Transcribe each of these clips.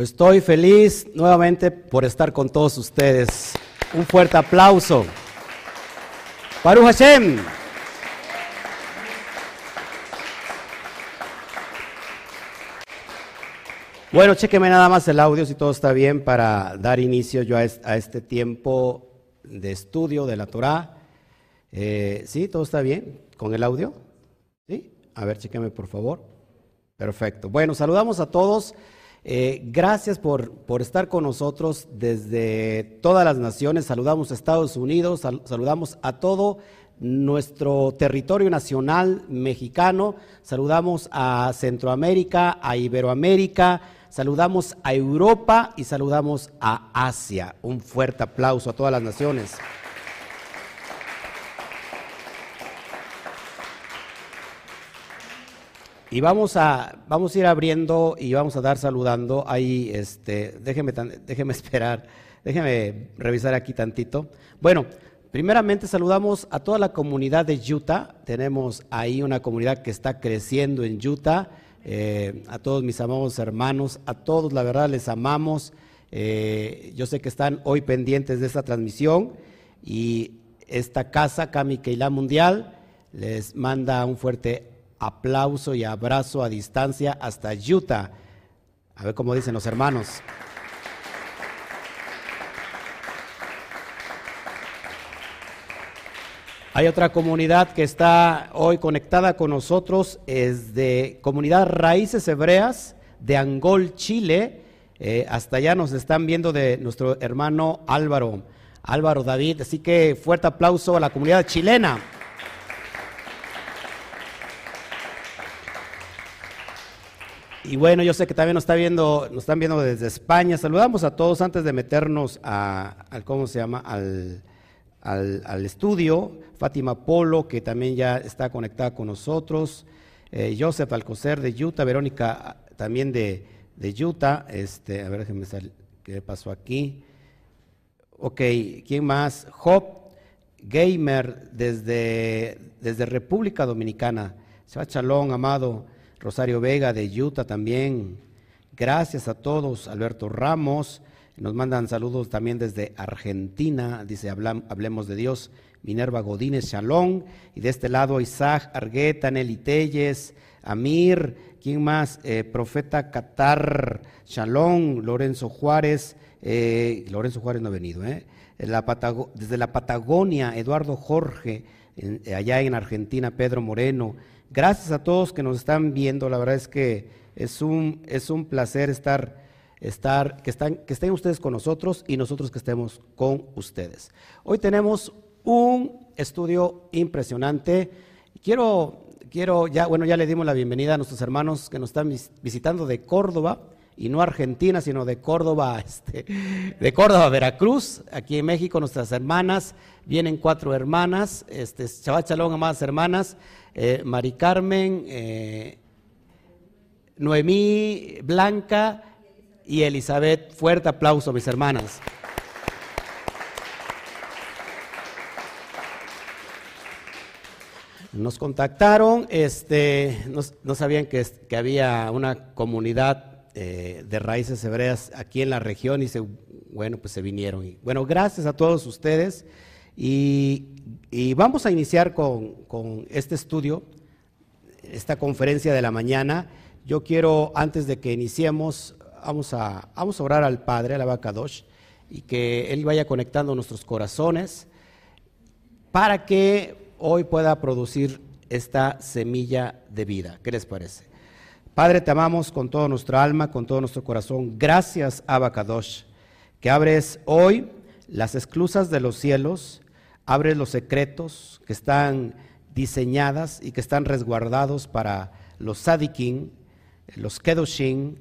Pues estoy feliz nuevamente por estar con todos ustedes. Un fuerte aplauso. Baruch Hashem. Bueno, chequeme nada más el audio si todo está bien para dar inicio yo a este tiempo de estudio de la Torah. Eh, ¿Sí? ¿Todo está bien con el audio? ¿Sí? A ver, chequeme por favor. Perfecto. Bueno, saludamos a todos. Eh, gracias por, por, estar con nosotros desde todas las naciones. Saludamos a Estados Unidos, saludamos a todo nuestro territorio nacional mexicano, saludamos a Centroamérica, a Iberoamérica, saludamos a Europa y saludamos a Asia. Un fuerte aplauso a todas las naciones. Y vamos a, vamos a ir abriendo y vamos a dar saludando. Ahí, este, déjeme, déjeme esperar, déjeme revisar aquí tantito. Bueno, primeramente saludamos a toda la comunidad de Utah. Tenemos ahí una comunidad que está creciendo en Utah. Eh, a todos mis amados hermanos, a todos la verdad les amamos. Eh, yo sé que están hoy pendientes de esta transmisión y esta casa, Kami Keilah Mundial, les manda un fuerte aplauso y abrazo a distancia hasta Utah. A ver cómo dicen los hermanos. Hay otra comunidad que está hoy conectada con nosotros, es de Comunidad Raíces Hebreas de Angol, Chile. Eh, hasta allá nos están viendo de nuestro hermano Álvaro, Álvaro David. Así que fuerte aplauso a la comunidad chilena. Y bueno, yo sé que también nos, está viendo, nos están viendo desde España. Saludamos a todos antes de meternos al, ¿cómo se llama? Al, al, estudio. Fátima Polo, que también ya está conectada con nosotros. Eh, Joseph Alcocer de Utah. Verónica también de, de Utah. Este, a ver, déjenme saber qué pasó aquí. Ok, ¿quién más? Job Gamer desde, desde República Dominicana. Shabbat Shalom, amado. Rosario Vega de Utah también. Gracias a todos. Alberto Ramos. Nos mandan saludos también desde Argentina. Dice, hablemos de Dios. Minerva Godínez Shalom. Y de este lado Isaac Argueta, Nelly Telles, Amir. ¿Quién más? Eh, Profeta Qatar Shalom. Lorenzo Juárez. Eh, Lorenzo Juárez no ha venido. ¿eh? desde la Patagonia, Eduardo Jorge. allá en Argentina, Pedro Moreno. Gracias a todos que nos están viendo, la verdad es que es un, es un placer estar, estar que, están, que estén ustedes con nosotros y nosotros que estemos con ustedes. Hoy tenemos un estudio impresionante. Quiero, quiero ya, bueno, ya le dimos la bienvenida a nuestros hermanos que nos están visitando de Córdoba y no Argentina, sino de Córdoba, este, de Córdoba, Veracruz, aquí en México, nuestras hermanas, vienen cuatro hermanas, este, Shabbat Shalom, amadas hermanas, eh, Mari Carmen, eh, Noemí, Blanca y Elizabeth. Fuerte aplauso, mis hermanas. Nos contactaron, este, no, sabían que, que, había una comunidad eh, de raíces hebreas aquí en la región y se, bueno, pues se vinieron. Y, bueno, gracias a todos ustedes. Y, vamos a iniciar con, este estudio, esta conferencia de la mañana. Yo quiero, antes de que iniciemos, vamos a, vamos a orar al Padre, al Abacadosh, y que Él vaya conectando nuestros corazones para que hoy pueda producir esta semilla de vida. ¿Qué les parece? Padre, te amamos con toda nuestra alma, con todo nuestro corazón. Gracias, Abacadosh, que abres hoy las esclusas de los cielos Abre los secretos que están diseñadas y que están resguardados para los sadikin, los kedoshin,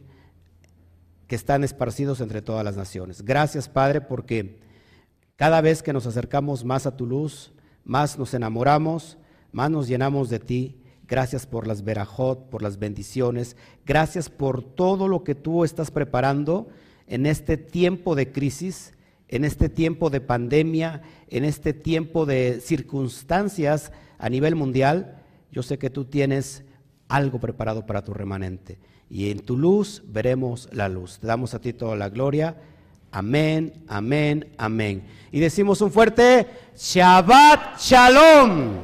que están esparcidos entre todas las naciones. Gracias, Padre, porque cada vez que nos acercamos más a tu luz, más nos enamoramos, más nos llenamos de ti. Gracias por las verajot, por las bendiciones. Gracias por todo lo que tú estás preparando en este tiempo de crisis en este tiempo de pandemia, en este tiempo de circunstancias a nivel mundial, yo sé que tú tienes algo preparado para tu remanente. Y en tu luz veremos la luz. Te damos a ti toda la gloria. Amén, amén, amén. Y decimos un fuerte Shabbat Shalom.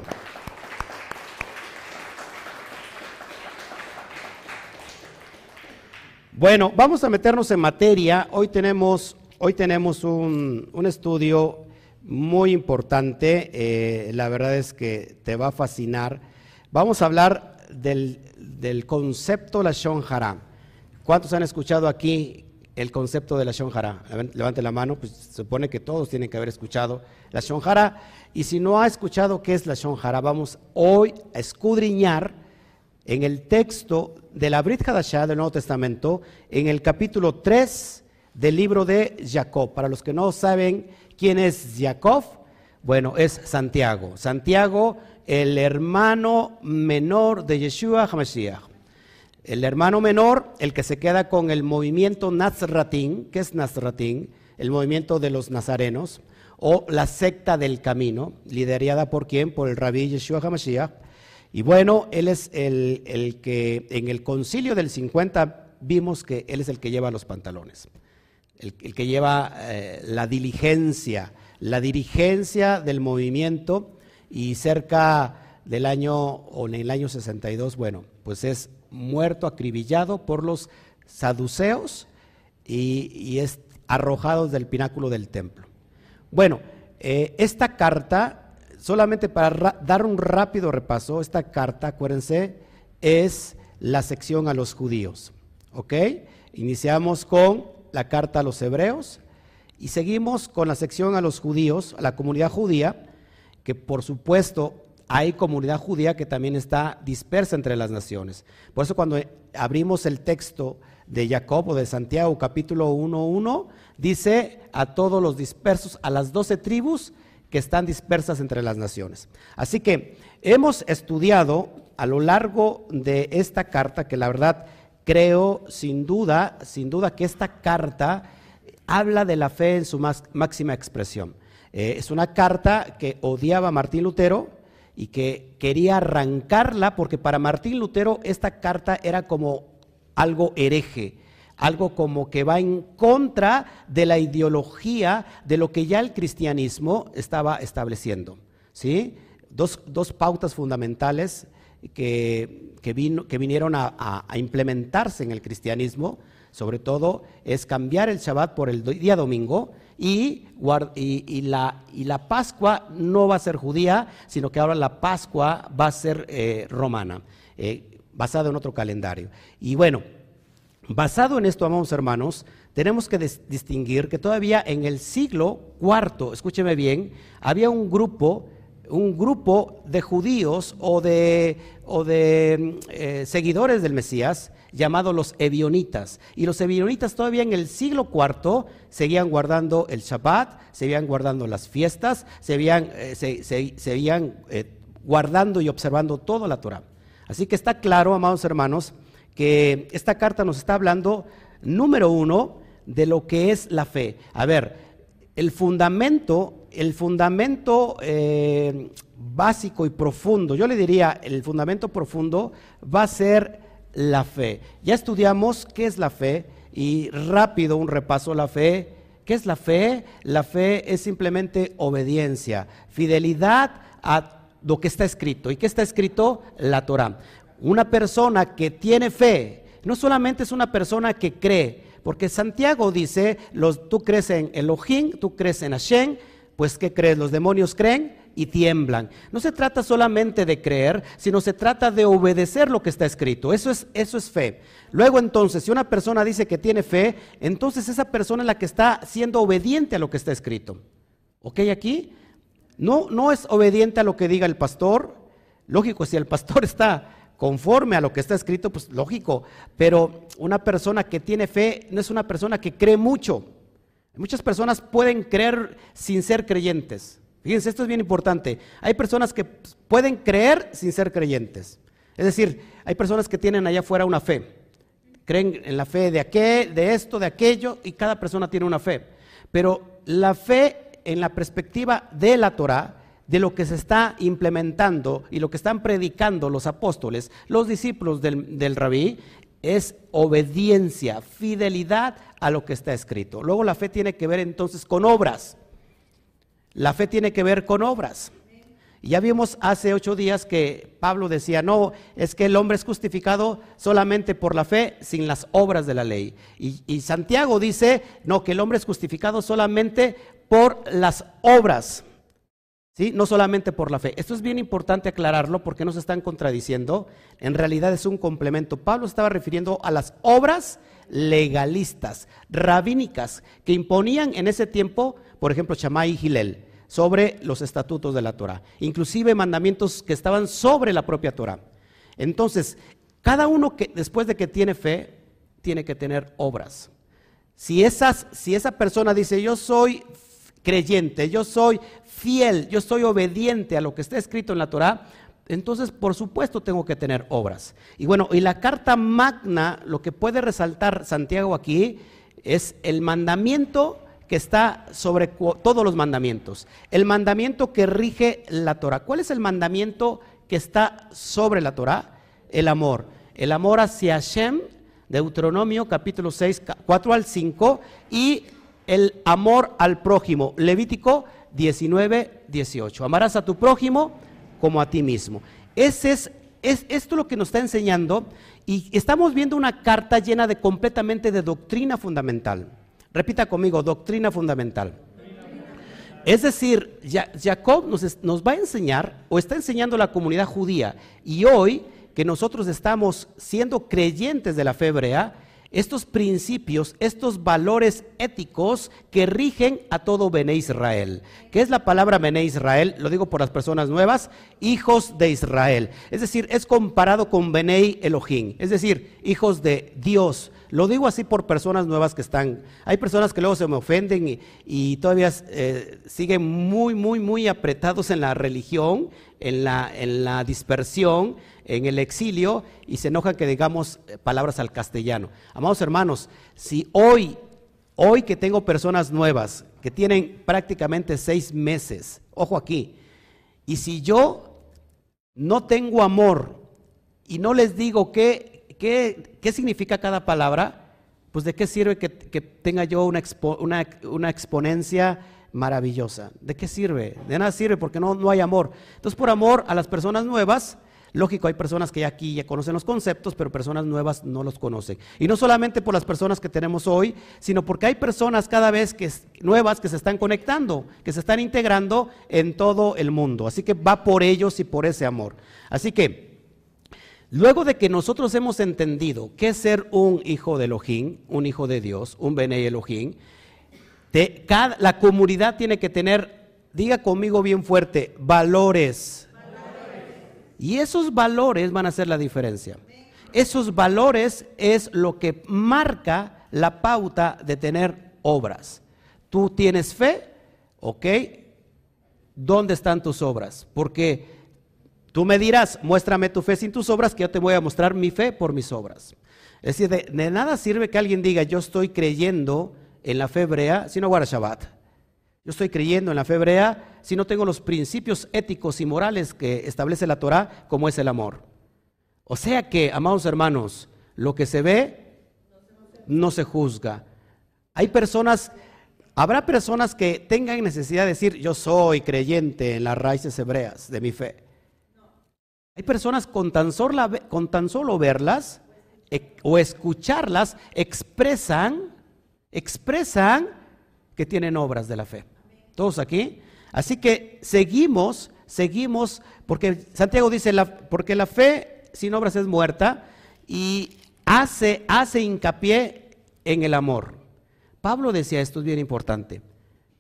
Bueno, vamos a meternos en materia. Hoy tenemos, hoy tenemos un, estudio muy importante. Eh, la verdad es que te va a fascinar. Vamos a hablar del, del concepto la Hara. ¿Cuántos han escuchado aquí el concepto de la Shonjara. Levante la mano, pues se supone que todos tienen que haber escuchado la Shonjara. Y si no ha escuchado qué es la Shonjara, vamos hoy a escudriñar en el texto de la Brit Hadashah del Nuevo Testamento, en el capítulo 3 del libro de Jacob. Para los que no saben quién es Jacob, bueno, es Santiago. Santiago, el hermano menor de Yeshua HaMashiach. El hermano menor, el que se queda con el movimiento Nazratín, ¿qué es Nazratín? El movimiento de los nazarenos, o la secta del camino, liderada por quién? Por el rabí Yeshua HaMashiach. Y bueno, él es el, que en el concilio del 50 vimos que él es el que lleva los pantalones, el, que lleva eh, la diligencia, la dirigencia del movimiento y cerca del año, o en el año 62, bueno, pues es muerto, acribillado por los saduceos y, es arrojado del pináculo del templo. Bueno, eh, esta carta, solamente para dar un rápido repaso, esta carta, acuérdense, es la sección a los judíos. ¿Ok? Iniciamos con la carta a los hebreos y seguimos con la sección a los judíos, a la comunidad judía, que por supuesto hay comunidad judía que también está dispersa entre las naciones. Por eso cuando abrimos el texto de Jacob o de Santiago capítulo 1.1, dice a todos los dispersos, a las doce tribus que están dispersas entre las naciones. Así que hemos estudiado a lo largo de esta carta, que la verdad creo sin duda, sin duda que esta carta habla de la fe en su máxima expresión. Eh, es una carta que odiaba Martín Lutero, y que quería arrancarla porque para Martín Lutero esta carta era como algo hereje, algo como que va en contra de la ideología de lo que ya el cristianismo estaba estableciendo. ¿sí? Dos, pautas fundamentales que, que, vino, que vinieron a, a implementarse en el cristianismo, sobre todo, es cambiar el Shabbat por el día domingo y, y, la, y, la, Pascua no va a ser judía, sino que ahora la Pascua va a ser eh, romana, eh, basada en otro calendario. Y bueno, basado en esto, amados hermanos, tenemos que distinguir que todavía en el siglo IV, escúcheme bien, había un grupo un grupo de judíos o de, o de eh, seguidores del Mesías llamados los evionitas. Y los evionitas todavía en el siglo IV seguían guardando el Shabbat, seguían guardando las fiestas, seguían, eh, seguían eh, guardando y observando toda la Torah. Así que está claro, amados hermanos, que esta carta nos está hablando, número uno, de lo que es la fe. A ver, el fundamento, el fundamento eh, básico y profundo, yo le diría, el fundamento profundo va a ser la fe. Ya estudiamos qué es la fe y rápido un repaso la fe. ¿Qué es la fe? La fe es simplemente obediencia, fidelidad a lo que está escrito. ¿Y qué está escrito? La Torah. Una persona que tiene fe, no solamente es una persona que cree, porque Santiago dice, los, tú crees en Elohim, tú crees en Hashem, pues ¿qué crees? Los demonios creen y tiemblan. No se trata solamente de creer, sino se trata de obedecer lo que está escrito. Eso es, eso es fe. Luego entonces, si una persona dice que tiene fe, entonces esa persona es la que está siendo obediente a lo que está escrito. ¿Ok aquí? No, no es obediente a lo que diga el pastor. Lógico, si el pastor está conforme a lo que está escrito, pues lógico, pero una persona que tiene fe no es una persona que cree mucho. Muchas personas pueden creer sin ser creyentes. Fíjense, esto es bien importante. Hay personas que pueden creer sin ser creyentes. Es decir, hay personas que tienen allá afuera una fe. Creen en la fe de aquel, de esto, de aquello, y cada persona tiene una fe. Pero la fe en la perspectiva de la Torah de lo que se está implementando y lo que están predicando los apóstoles, los discípulos del, rabí, es obediencia, fidelidad a lo que está escrito. Luego la fe tiene que ver entonces con obras. La fe tiene que ver con obras. ya vimos hace ocho días que Pablo decía, no, es que el hombre es justificado solamente por la fe, sin las obras de la ley. Y Santiago dice, no, que el hombre es justificado solamente por las obras. ¿Sí? No solamente por la fe. Esto es bien importante aclararlo porque no se están contradiciendo. En realidad es un complemento. Pablo estaba refiriendo a las obras legalistas, rabínicas, que imponían en ese tiempo, por ejemplo, Shammai y Gilel, sobre los estatutos de la Torah, inclusive mandamientos que estaban sobre la propia Torah. Entonces, cada uno que después de que tiene fe, tiene que tener obras. Si, esas, si esa persona dice, yo soy creyente, yo soy fiel, yo soy obediente a lo que está escrito en la Torah, entonces por supuesto tengo que tener obras. Y bueno, y la carta magna, lo que puede resaltar Santiago aquí es el mandamiento que está sobre todos los mandamientos, el mandamiento que rige la Torah. ¿Cuál es el mandamiento que está sobre la Torah? El amor. El amor hacia Hashem, Deuteronomio capítulo 6, 4 al 5, y el amor al prójimo. Levítico 19, 18. Amarás a tu prójimo como a ti mismo. Ese es, es esto lo que nos está enseñando y estamos viendo una carta llena de completamente de doctrina fundamental. Repita conmigo, doctrina fundamental. Es decir, Jacob nos, nos, va a enseñar o está enseñando a la comunidad judía y hoy que nosotros estamos siendo creyentes de la fe hebrea, estos principios, estos valores éticos que rigen a todo Bené Israel. ¿Qué es la palabra Bené Israel? Lo digo por las personas nuevas, hijos de Israel. Es decir, es comparado con Bené Elohim, es decir, hijos de Dios. Lo digo así por personas nuevas que están. Hay personas que luego se me ofenden y, todavía eh, siguen muy, muy, muy apretados en la religión, en la, en la dispersión en el exilio y se enoja que digamos eh, palabras al castellano. Amados hermanos, si hoy, hoy que tengo personas nuevas que tienen prácticamente seis meses, ojo aquí, y si yo no tengo amor y no les digo qué, qué, qué significa cada palabra, pues de qué sirve que, tenga yo una, una, una exponencia maravillosa. ¿De qué sirve? De nada sirve porque no, no hay amor. Entonces, por amor a las personas nuevas, Lógico, hay personas que ya aquí ya conocen los conceptos, pero personas nuevas no los conocen. Y no solamente por las personas que tenemos hoy, sino porque hay personas cada vez que, nuevas que se están conectando, que se están integrando en todo el mundo. Así que va por ellos y por ese amor. Así que, luego de que nosotros hemos entendido qué es ser un hijo de Elohim, un hijo de Dios, un Bene Elohim, la comunidad tiene que tener, diga conmigo bien fuerte, valores y esos valores van a hacer la diferencia. Esos valores es lo que marca la pauta de tener obras. Tú tienes fe, ¿ok? ¿Dónde están tus obras? Porque tú me dirás, muéstrame tu fe sin tus obras, que yo te voy a mostrar mi fe por mis obras. Es decir, de, nada sirve que alguien diga, yo estoy creyendo en la fe hebrea, si no guarda Shabbat. Yo estoy creyendo en la fe hebrea si no tengo los principios éticos y morales que establece la Torah, como es el amor. O sea que, amados hermanos, lo que se ve no se juzga. Hay personas, habrá personas que tengan necesidad de decir, yo soy creyente en las raíces hebreas de mi fe. Hay personas con tan solo, con tan solo verlas e, o escucharlas expresan, expresan que tienen obras de la fe. ¿Todos aquí? Así que seguimos, seguimos, porque Santiago dice, la, porque la fe sin obras es muerta y hace, hace hincapié en el amor. Pablo decía, esto es bien importante,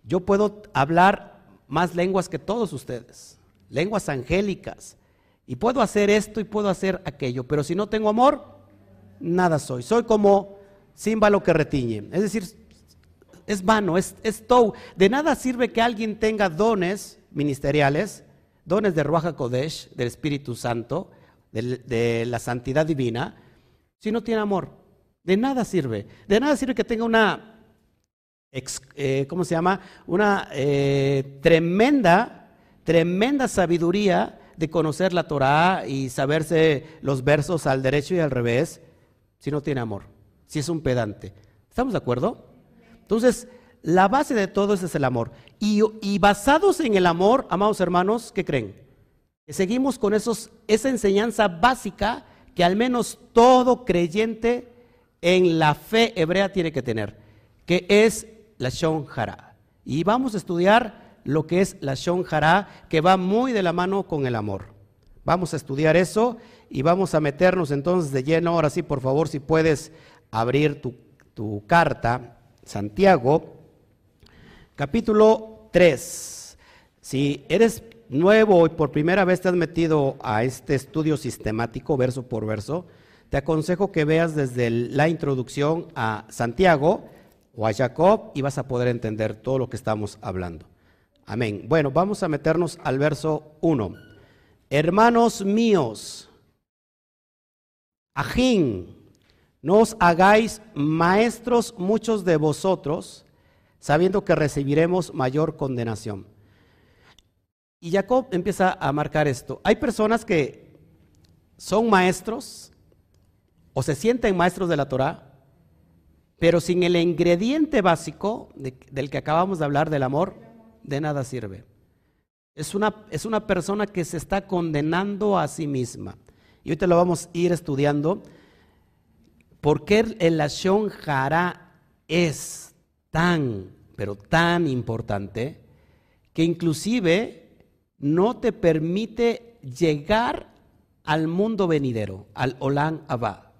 yo puedo hablar más lenguas que todos ustedes, lenguas angélicas, y puedo hacer esto y puedo hacer aquello, pero si no tengo amor, nada soy. Soy como címbalo que retiñe. Es decir, es vano, es, es De nada sirve que alguien tenga dones ministeriales, dones de Ruach Kodesh, del Espíritu Santo, de, la santidad divina, si no tiene amor. De nada sirve. De nada sirve que tenga una, eh, ¿cómo se llama? Una eh, tremenda tremenda sabiduría de conocer la Torá y saberse los versos al derecho y al revés si no tiene amor, si es un pedante. ¿Estamos de acuerdo? Entonces, la base de todo es el amor. Y, y basados en el amor, amados hermanos, ¿qué creen? Que seguimos con esos, esa enseñanza básica que al menos todo creyente en la fe hebrea tiene que tener, que es la Shon Hara. Y vamos a estudiar lo que es la Shon Hara, que va muy de la mano con el amor. Vamos a estudiar eso y vamos a meternos entonces de lleno. Ahora sí, por favor, si puedes abrir tu, carta, Santiago, capítulo 3. Si eres nuevo y por primera vez te has metido a este estudio sistemático, verso por verso, te aconsejo que veas desde la introducción a Santiago o a Jacob y vas a poder entender todo lo que estamos hablando. Amén. Bueno, vamos a meternos al verso 1. Hermanos míos, ajín, no os hagáis maestros muchos de vosotros, sabiendo que recibiremos mayor condenación. Y Jacob empieza a marcar esto. Hay personas que son maestros o se sienten maestros de la Torah, pero sin el ingrediente básico del que acabamos de hablar, del amor, de nada sirve. Es una, es una persona que se está condenando a sí misma. Y hoy te lo vamos a ir estudiando. ¿Por qué el Lashon Jara es tan, pero tan importante que inclusive no te permite llegar al mundo venidero, al Olan Abba.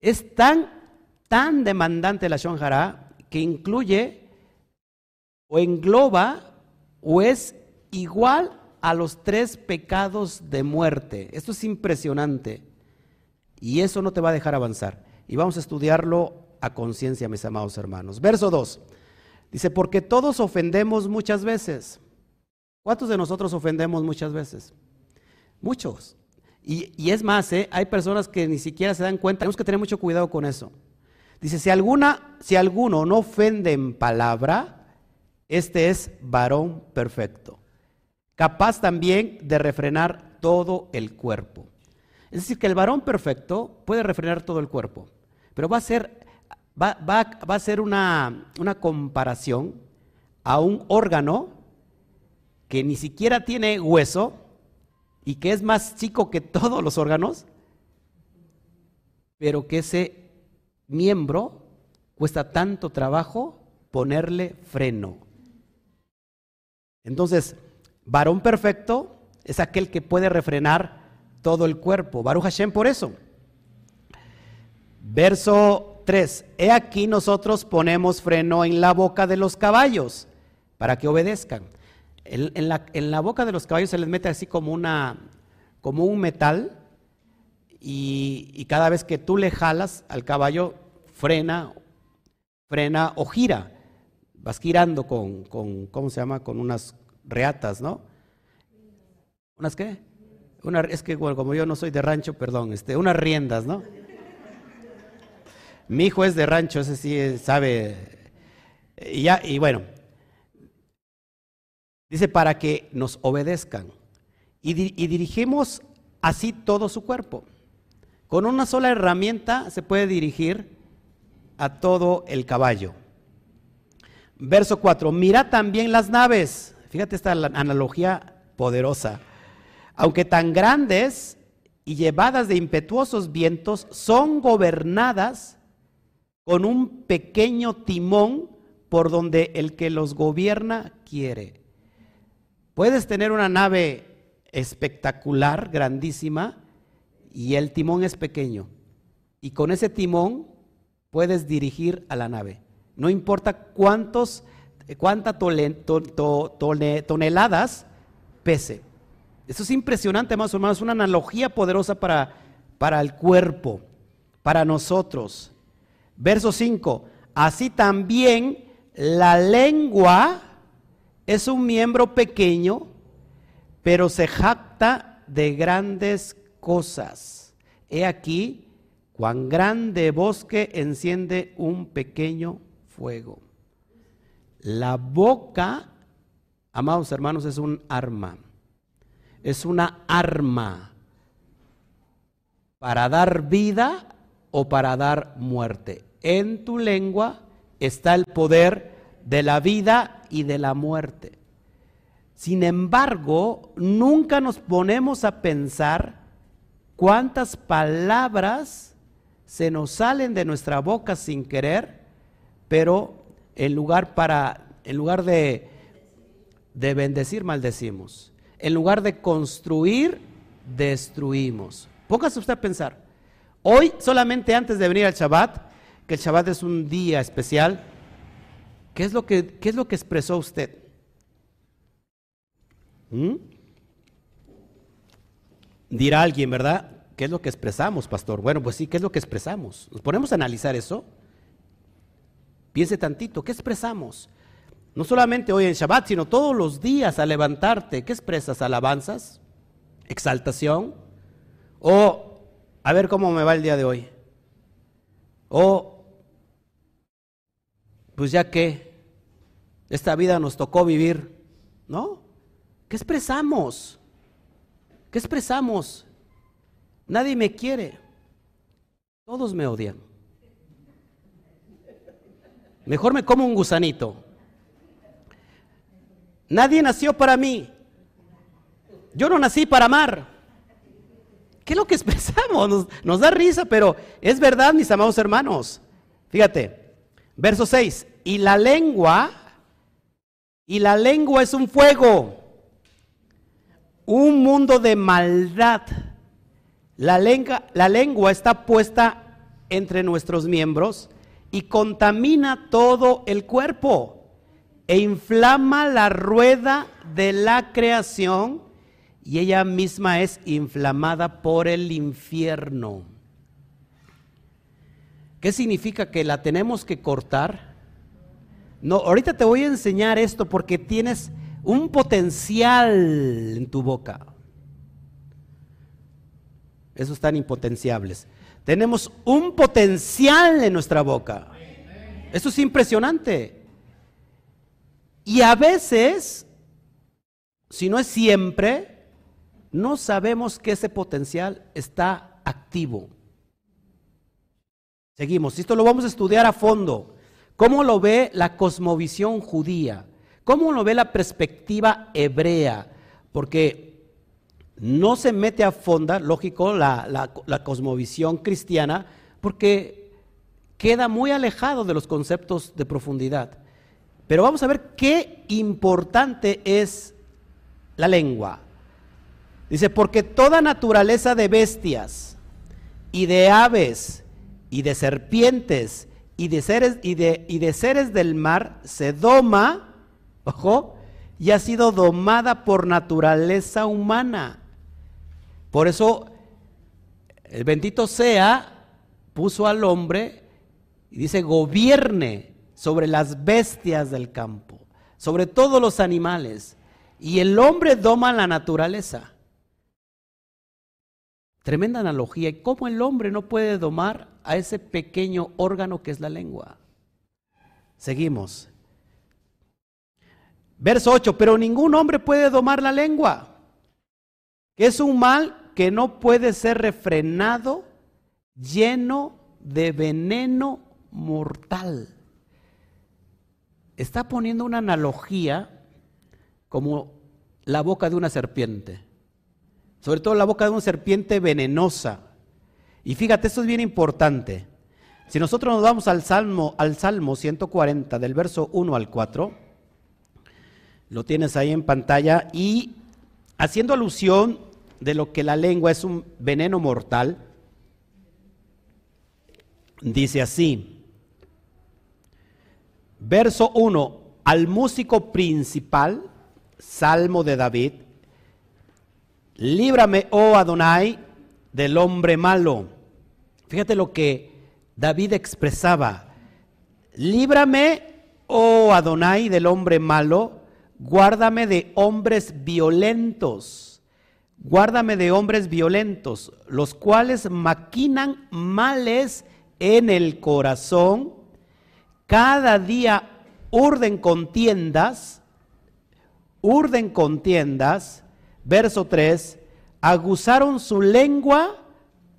Es tan, tan demandante la Shonjara que incluye o engloba o es igual a los tres pecados de muerte. Esto es impresionante. Y eso no te va a dejar avanzar. Y vamos a estudiarlo a conciencia, mis amados hermanos. Verso 2. Dice, porque todos ofendemos muchas veces. ¿Cuántos de nosotros ofendemos muchas veces? Muchos. Y, es más, ¿eh? hay personas que ni siquiera se dan cuenta. Tenemos que tener mucho cuidado con eso. Dice, si, alguna, si alguno no ofende en palabra, este es varón perfecto, capaz también de refrenar todo el cuerpo. Es decir, que el varón perfecto puede refrenar todo el cuerpo, pero va a ser, va, va, va a ser una, una comparación a un órgano que ni siquiera tiene hueso y que es más chico que todos los órganos, pero que ese miembro cuesta tanto trabajo ponerle freno. Entonces, varón perfecto es aquel que puede refrenar todo el cuerpo. Baruch Hashem por eso. Verso 3. He aquí nosotros ponemos freno en la boca de los caballos para que obedezcan. En, la, boca de los caballos se les mete así como, una, como un metal y, cada vez que tú le jalas al caballo frena, frena o gira. Vas girando con, con, ¿cómo se llama? Con unas reatas, ¿no? ¿Unas qué? Es que como yo no soy de rancho, perdón, este, unas riendas, ¿no? Mi hijo es de rancho, ese sí sabe. Y ya, y bueno, Dice, para que nos obedezcan. Y, dirigimos así todo su cuerpo. Con una sola herramienta se puede dirigir a todo el caballo. Verso 4, mira también las naves. Fíjate esta analogía poderosa. Aunque tan grandes y llevadas de impetuosos vientos, son gobernadas con un pequeño timón por donde el que los gobierna quiere. Puedes tener una nave espectacular, grandísima, y el timón es pequeño. Y con ese timón puedes dirigir a la nave. No importa cuántas toneladas pese. Eso es impresionante, o menos, una analogía poderosa para, para el cuerpo, para nosotros. Verso 5. Así también la lengua es un miembro pequeño, pero se jacta de grandes cosas. He aquí cuán grande bosque enciende un pequeño fuego. La boca amados hermanos, es un arma. Es una arma para dar vida o para dar muerte. En tu lengua está el poder de la vida y de la muerte. Sin embargo, nunca nos ponemos a pensar cuántas palabras se nos salen de nuestra boca sin querer, pero en lugar para en lugar de de bendecir maldecimos. En lugar de construir destruimos. Póngase usted a pensar. Hoy, solamente antes de venir al Shabbat, que el Shabbat es un día especial, ¿qué es lo que, qué es lo que expresó usted? ¿Mm? Dirá alguien, ¿verdad? ¿Qué es lo que expresamos, pastor? Bueno, pues sí, ¿qué es lo que expresamos? Nos ponemos a analizar eso. Piense tantito, ¿qué expresamos? No solamente hoy en Shabbat, sino todos los días al levantarte, ¿qué expresas? ¿Alabanzas? ¿Exaltación? ¿O a ver cómo me va el día de hoy. O, pues ya que esta vida nos tocó vivir, ¿no? ¿Qué expresamos? ¿Qué expresamos? Nadie me quiere. Todos me odian. Mejor me como un gusanito. Nadie nació para mí. Yo no nací para amar. ¿Qué es lo que expresamos? Nos, da risa, pero es verdad, mis amados hermanos. Fíjate, verso 6. Y la lengua, y la lengua es un fuego, un mundo de maldad. La lengua, la lengua está puesta entre nuestros miembros y contamina todo el cuerpo e inflama la rueda de la creación y ella misma es inflamada por el infierno. ¿Qué significa que la tenemos que cortar? No, ahorita te voy a enseñar esto porque tienes un potencial en tu boca. Esos están impotenciables. Tenemos un potencial en nuestra boca. Eso es impresionante. Y a veces, si no es siempre, no sabemos que ese potencial está activo. Seguimos, esto lo vamos a estudiar a fondo. ¿Cómo lo ve la cosmovisión judía? ¿Cómo lo ve la perspectiva hebrea? Porque no se mete a fondo, lógico, la, la cosmovisión cristiana, porque queda muy alejado de los conceptos de profundidad. Pero vamos a ver qué importante es la lengua. Dice, porque toda naturaleza de bestias y de aves y de serpientes y de seres, y de, y de seres del mar se doma, ojo, y ha sido domada por naturaleza humana. Por eso el bendito sea puso al hombre y dice gobierne sobre las bestias del campo, sobre todos los animales. Y el hombre doma la naturaleza. Tremenda analogía. ¿Y cómo el hombre no puede domar a ese pequeño órgano que es la lengua? Seguimos. Verso 8, pero ningún hombre puede domar la lengua, que es un mal que no puede ser refrenado, lleno de veneno mortal. Está poniendo una analogía como la boca de una serpiente sobre todo la boca de una serpiente venenosa. Y fíjate, esto es bien importante. Si nosotros nos vamos al Salmo, al Salmo 140, del verso 1 al 4, lo tienes ahí en pantalla, y haciendo alusión de lo que la lengua es un veneno mortal, dice así, verso 1, al músico principal, Salmo de David, líbrame, oh Adonai, del hombre malo. Fíjate lo que David expresaba. Líbrame, oh Adonai, del hombre malo. Guárdame de hombres violentos. Guárdame de hombres violentos, los cuales maquinan males en el corazón. Cada día urden contiendas urden contiendas, verso 3, aguzaron su lengua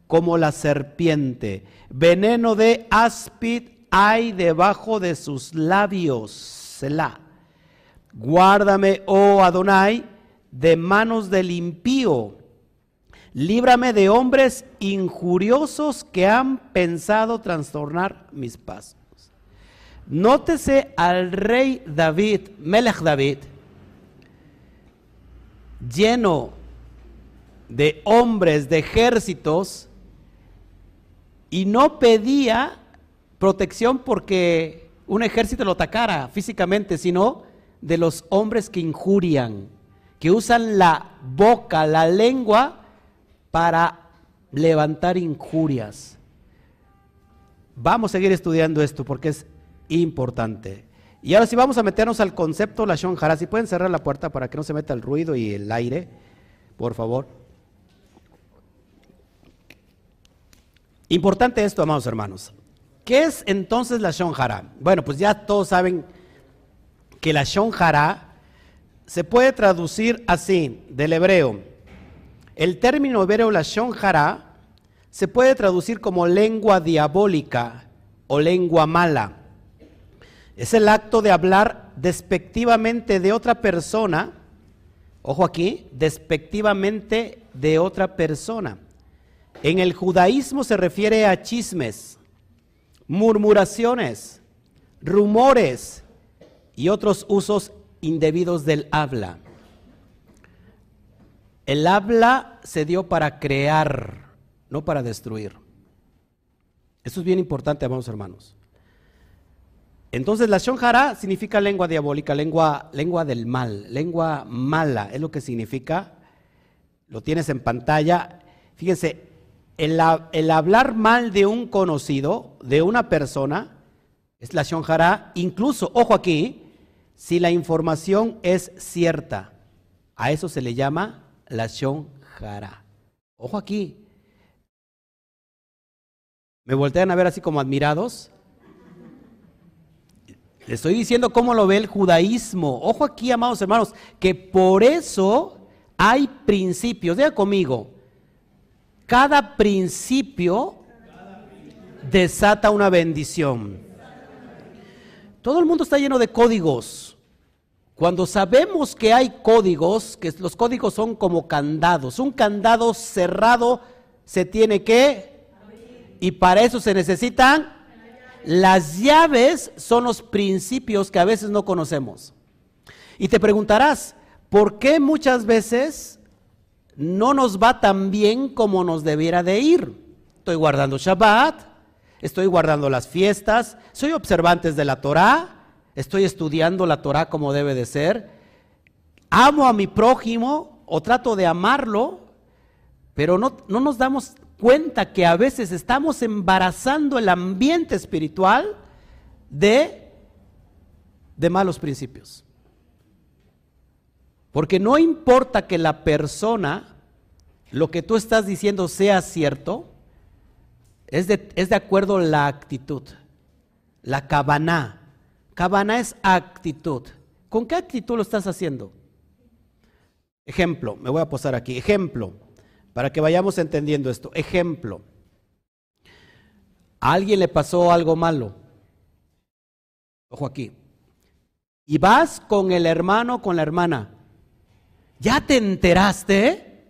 como la serpiente, veneno de áspid hay debajo de sus labios. Selah. Guárdame, oh Adonai, de manos del impío. Líbrame de hombres injuriosos que han pensado trastornar mis pasos. Nótese al rey David, Melech David, lleno de hombres, de ejércitos, y no pedía protección porque un ejército lo atacara físicamente, sino de los hombres que injurian, que usan la boca, la lengua para levantar injurias. Vamos a seguir estudiando esto porque es importante. Y ahora sí vamos a meternos al concepto la Shonjara. Si pueden cerrar la puerta para que no se meta el ruido y el aire, por favor. Importante esto, amados hermanos. ¿Qué es entonces la Shonjara? Bueno, pues ya todos saben que la Shonjara se puede traducir así, del hebreo. El término hebreo la Shonjara se puede traducir como lengua diabólica o lengua mala. Es el acto de hablar despectivamente de otra persona, ojo aquí, despectivamente de otra persona. En el judaísmo se refiere a chismes, murmuraciones, rumores y otros usos indebidos del habla. El habla se dio para crear, no para destruir. Eso es bien importante, amados hermanos. Entonces la shonjara significa lengua diabólica, lengua, lengua del mal, lengua mala, es lo que significa. Lo tienes en pantalla. Fíjense, el, hablar mal de un conocido, de una persona, es la shonjara, incluso, ojo aquí, si la información es cierta. A eso se le llama la shonjara. Ojo aquí. Me voltean a ver así como admirados. Le estoy diciendo cómo lo ve el judaísmo. Ojo aquí, amados hermanos, que por eso hay principios. Diga conmigo, cada principio desata una bendición. Todo el mundo está lleno de códigos. Cuando sabemos que hay códigos, que los códigos son como candados, un candado cerrado se tiene que, y para eso se necesitan las llaves son los principios que a veces no conocemos. Y te preguntarás, ¿por qué muchas veces no nos va tan bien como nos debiera de ir? Estoy guardando Shabbat, estoy guardando las fiestas, soy observante de la Torah, estoy estudiando la Torah como debe de ser, amo a mi prójimo o trato de amarlo, pero no, no nos damos cuenta que a veces estamos embarazando el ambiente espiritual de, de malos principios. Porque no importa que la persona, lo que tú estás diciendo sea cierto, es de, es de acuerdo la actitud. La cabana. Cabana es actitud. ¿Con qué actitud lo estás haciendo? Ejemplo, me voy a posar aquí. Ejemplo, para que vayamos entendiendo esto. Ejemplo, a alguien le pasó algo malo. Ojo aquí. Y vas con el hermano, con la hermana. ¿Ya te enteraste?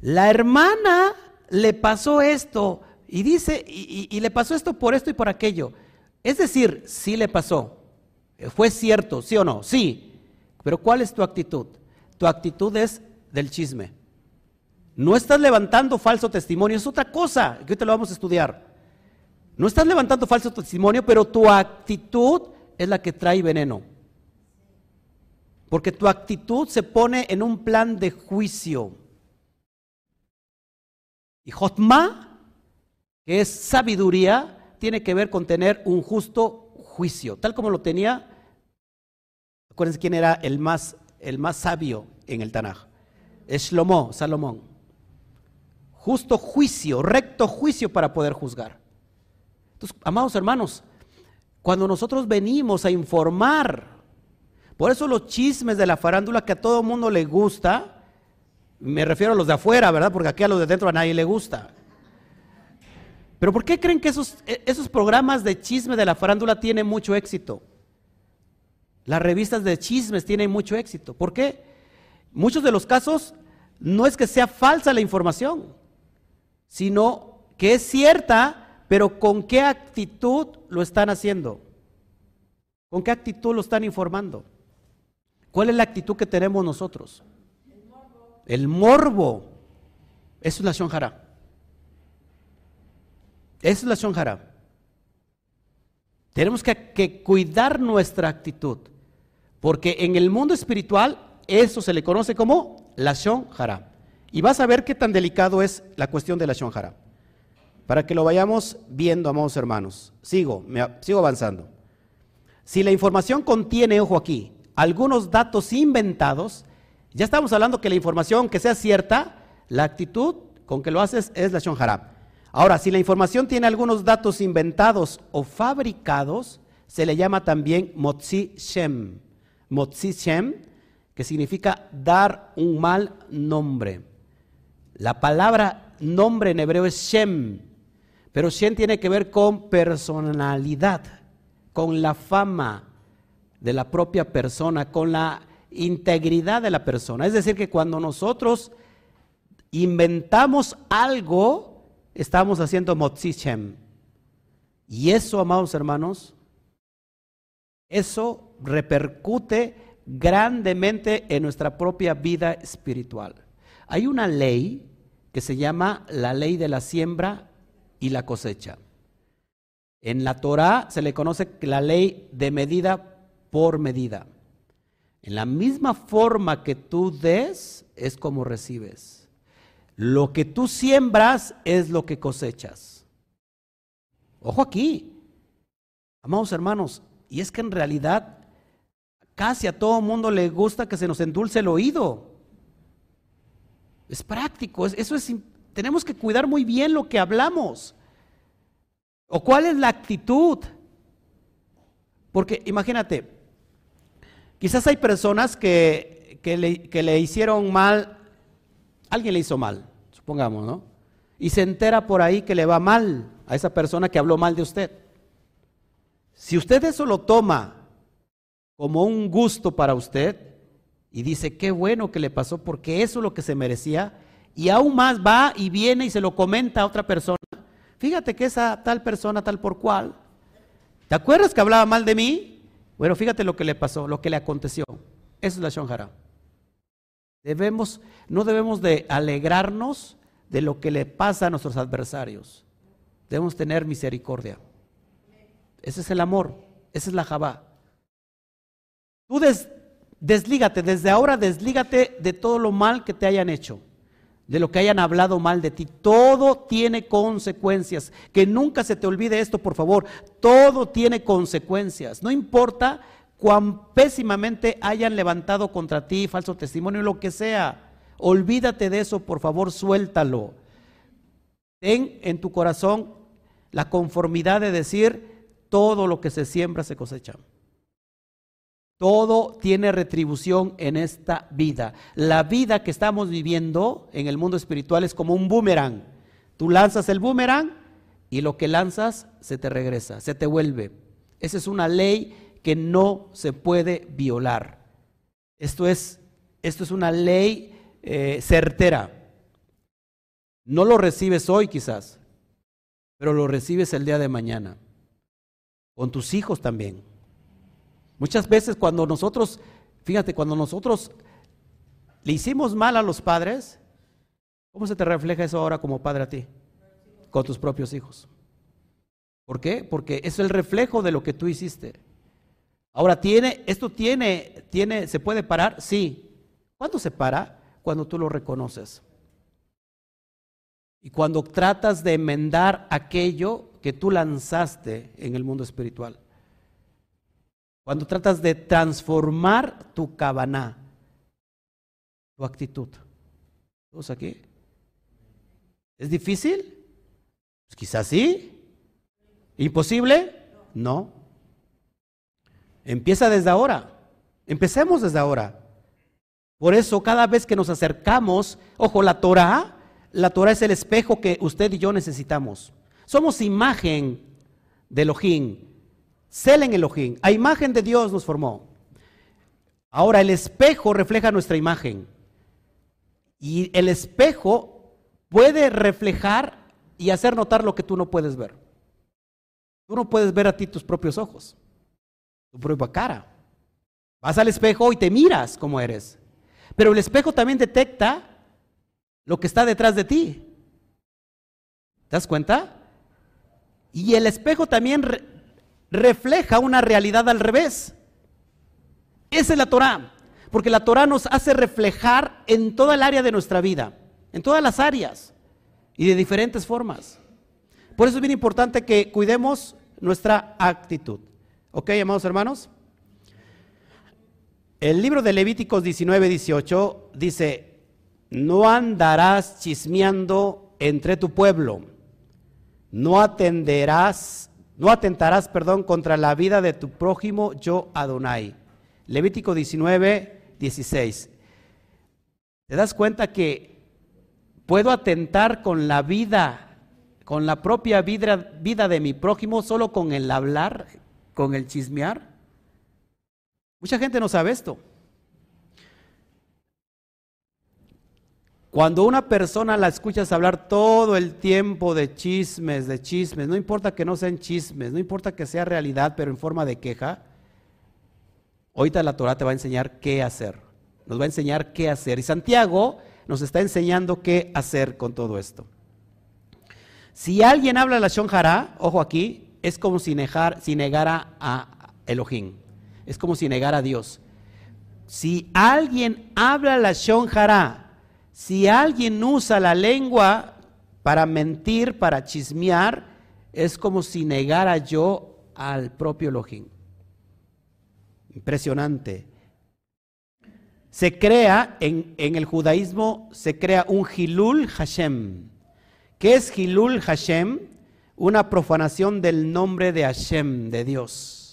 La hermana le pasó esto y dice, y, le pasó esto por esto y por aquello. Es decir, sí le pasó. Fue cierto, sí o no, sí. Pero ¿cuál es tu actitud? Tu actitud es del chisme. No estás levantando falso testimonio, es otra cosa, que te lo vamos a estudiar. No estás levantando falso testimonio, pero tu actitud es la que trae veneno. Porque tu actitud se pone en un plan de juicio. Y Jotma, que es sabiduría, tiene que ver con tener un justo juicio, tal como lo tenía, acuérdense quién era el más el más sabio en el Tanaj. Shlomo, Salomón. Justo juicio, recto juicio para poder juzgar. Entonces, amados hermanos, cuando nosotros venimos a informar Por eso los chismes de la farándula que a todo mundo le gusta, me refiero a los de afuera, ¿verdad? Porque aquí a los de dentro a nadie le gusta. Pero ¿por qué creen que esos, esos programas de chisme de la farándula tienen mucho éxito? Las revistas de chismes tienen mucho éxito. ¿Por qué? Muchos de los casos no es que sea falsa la información, sino que es cierta, pero con qué actitud lo están haciendo. ¿Con qué actitud lo están informando? ¿Cuál es la actitud que tenemos nosotros? El morbo. Eso es la shonjara. Es la shonjara. Tenemos que, cuidar nuestra actitud. Porque en el mundo espiritual eso se le conoce como la shonjara. Y vas a ver qué tan delicado es la cuestión de la shonjara. Para que lo vayamos viendo, amados hermanos. Sigo, sigo avanzando. Si la información contiene, ojo aquí, algunos datos inventados, ya estamos hablando que la información que sea cierta, la actitud con que lo haces es la shonjara. Ahora, si la información tiene algunos datos inventados o fabricados, se le llama también motzi shem. Motzi shem, que significa dar un mal nombre. La palabra nombre en hebreo es shem, pero shem tiene que ver con personalidad, con la fama, de la propia persona, con la integridad de la persona. Es decir, que cuando nosotros inventamos algo, estamos haciendo motzichem. Y eso, amados hermanos, eso repercute grandemente en nuestra propia vida espiritual. Hay una ley que se llama la ley de la siembra y la cosecha. En la Torah se le conoce la ley de medida por medida. En la misma forma que tú des, es como recibes. Lo que tú siembras es lo que cosechas. Ojo aquí, amados hermanos, y es que en realidad casi a todo mundo le gusta que se nos endulce el oído. Es práctico, eso es, tenemos que cuidar muy bien lo que hablamos. ¿O cuál es la actitud? Porque imagínate, Quizás hay personas que, le, le hicieron mal, alguien le hizo mal, supongamos, ¿no? Y se entera por ahí que le va mal a esa persona que habló mal de usted. Si usted eso lo toma como un gusto para usted y dice, qué bueno que le pasó porque eso es lo que se merecía, y aún más va y viene y se lo comenta a otra persona, fíjate que esa tal persona, tal por cual, ¿te acuerdas que hablaba mal de mí? Bueno, fíjate lo que le pasó, lo que le aconteció. Esa es la Shonjara. Debemos, no debemos de alegrarnos de lo que le pasa a nuestros adversarios. Debemos tener misericordia. Ese es el amor, esa es la Jabá. Tú deslígate, desde ahora deslígate de todo lo mal que te hayan hecho de lo que hayan hablado mal de ti. Todo tiene consecuencias. Que nunca se te olvide esto, por favor. Todo tiene consecuencias. No importa cuán pésimamente hayan levantado contra ti falso testimonio, lo que sea. Olvídate de eso, por favor, suéltalo. Ten en tu corazón la conformidad de decir, todo lo que se siembra se cosecha. Todo tiene retribución en esta vida. La vida que estamos viviendo en el mundo espiritual es como un boomerang. Tú lanzas el boomerang y lo que lanzas se te regresa, se te vuelve. Esa es una ley que no se puede violar. Esto es, esto es una ley eh, certera. No lo recibes hoy quizás, pero lo recibes el día de mañana. Con tus hijos también. Muchas veces cuando nosotros, fíjate, cuando nosotros le hicimos mal a los padres, ¿cómo se te refleja eso ahora como padre a ti? Con tus propios hijos. ¿Por qué? Porque es el reflejo de lo que tú hiciste. Ahora tiene, esto tiene, tiene, ¿se puede parar? Sí. ¿Cuándo se para? Cuando tú lo reconoces. Y cuando tratas de enmendar aquello que tú lanzaste en el mundo espiritual. Cuando tratas de transformar tu cabaná, tu actitud. ¿Todos aquí? ¿Es difícil? Pues quizás sí. ¿Imposible? No. Empieza desde ahora. Empecemos desde ahora. Por eso cada vez que nos acercamos, ojo, la Torah, la Torah es el espejo que usted y yo necesitamos. Somos imagen de Elohim, Selen Elohim, a imagen de Dios nos formó. Ahora el espejo refleja nuestra imagen. Y el espejo puede reflejar y hacer notar lo que tú no puedes ver. Tú no puedes ver a ti tus propios ojos, tu propia cara. Vas al espejo y te miras como eres. Pero el espejo también detecta lo que está detrás de ti. ¿Te das cuenta? Y el espejo también refleja una realidad al revés. Esa es la Torah, porque la Torah nos hace reflejar en toda el área de nuestra vida, en todas las áreas y de diferentes formas. Por eso es bien importante que cuidemos nuestra actitud. ¿Ok, amados hermanos? El libro de Levíticos 19, 18 dice, no andarás chismeando entre tu pueblo, no atenderás, no atentarás, perdón, contra la vida de tu prójimo, yo Adonai. Levítico 19, 16. ¿Te das cuenta que puedo atentar con la vida, con la propia vida, vida de mi prójimo, solo con el hablar, con el chismear? Mucha gente no sabe esto. Cuando una persona la escuchas hablar todo el tiempo de chismes, de chismes, no importa que no sean chismes, no importa que sea realidad, pero en forma de queja, ahorita la Torah te va a enseñar qué hacer. Nos va a enseñar qué hacer. Y Santiago nos está enseñando qué hacer con todo esto. Si alguien habla la Shonjara, ojo aquí, es como si, negara a Elohim es como si negara a Dios. Si alguien habla la shonjara, si alguien usa la lengua para mentir, para chismear, es como si negara yo al propio Elohim. Impresionante. Se crea, en, el judaísmo, se crea un Hilul Hashem. ¿Qué es Hilul Hashem? Una profanación del nombre de Hashem, de Dios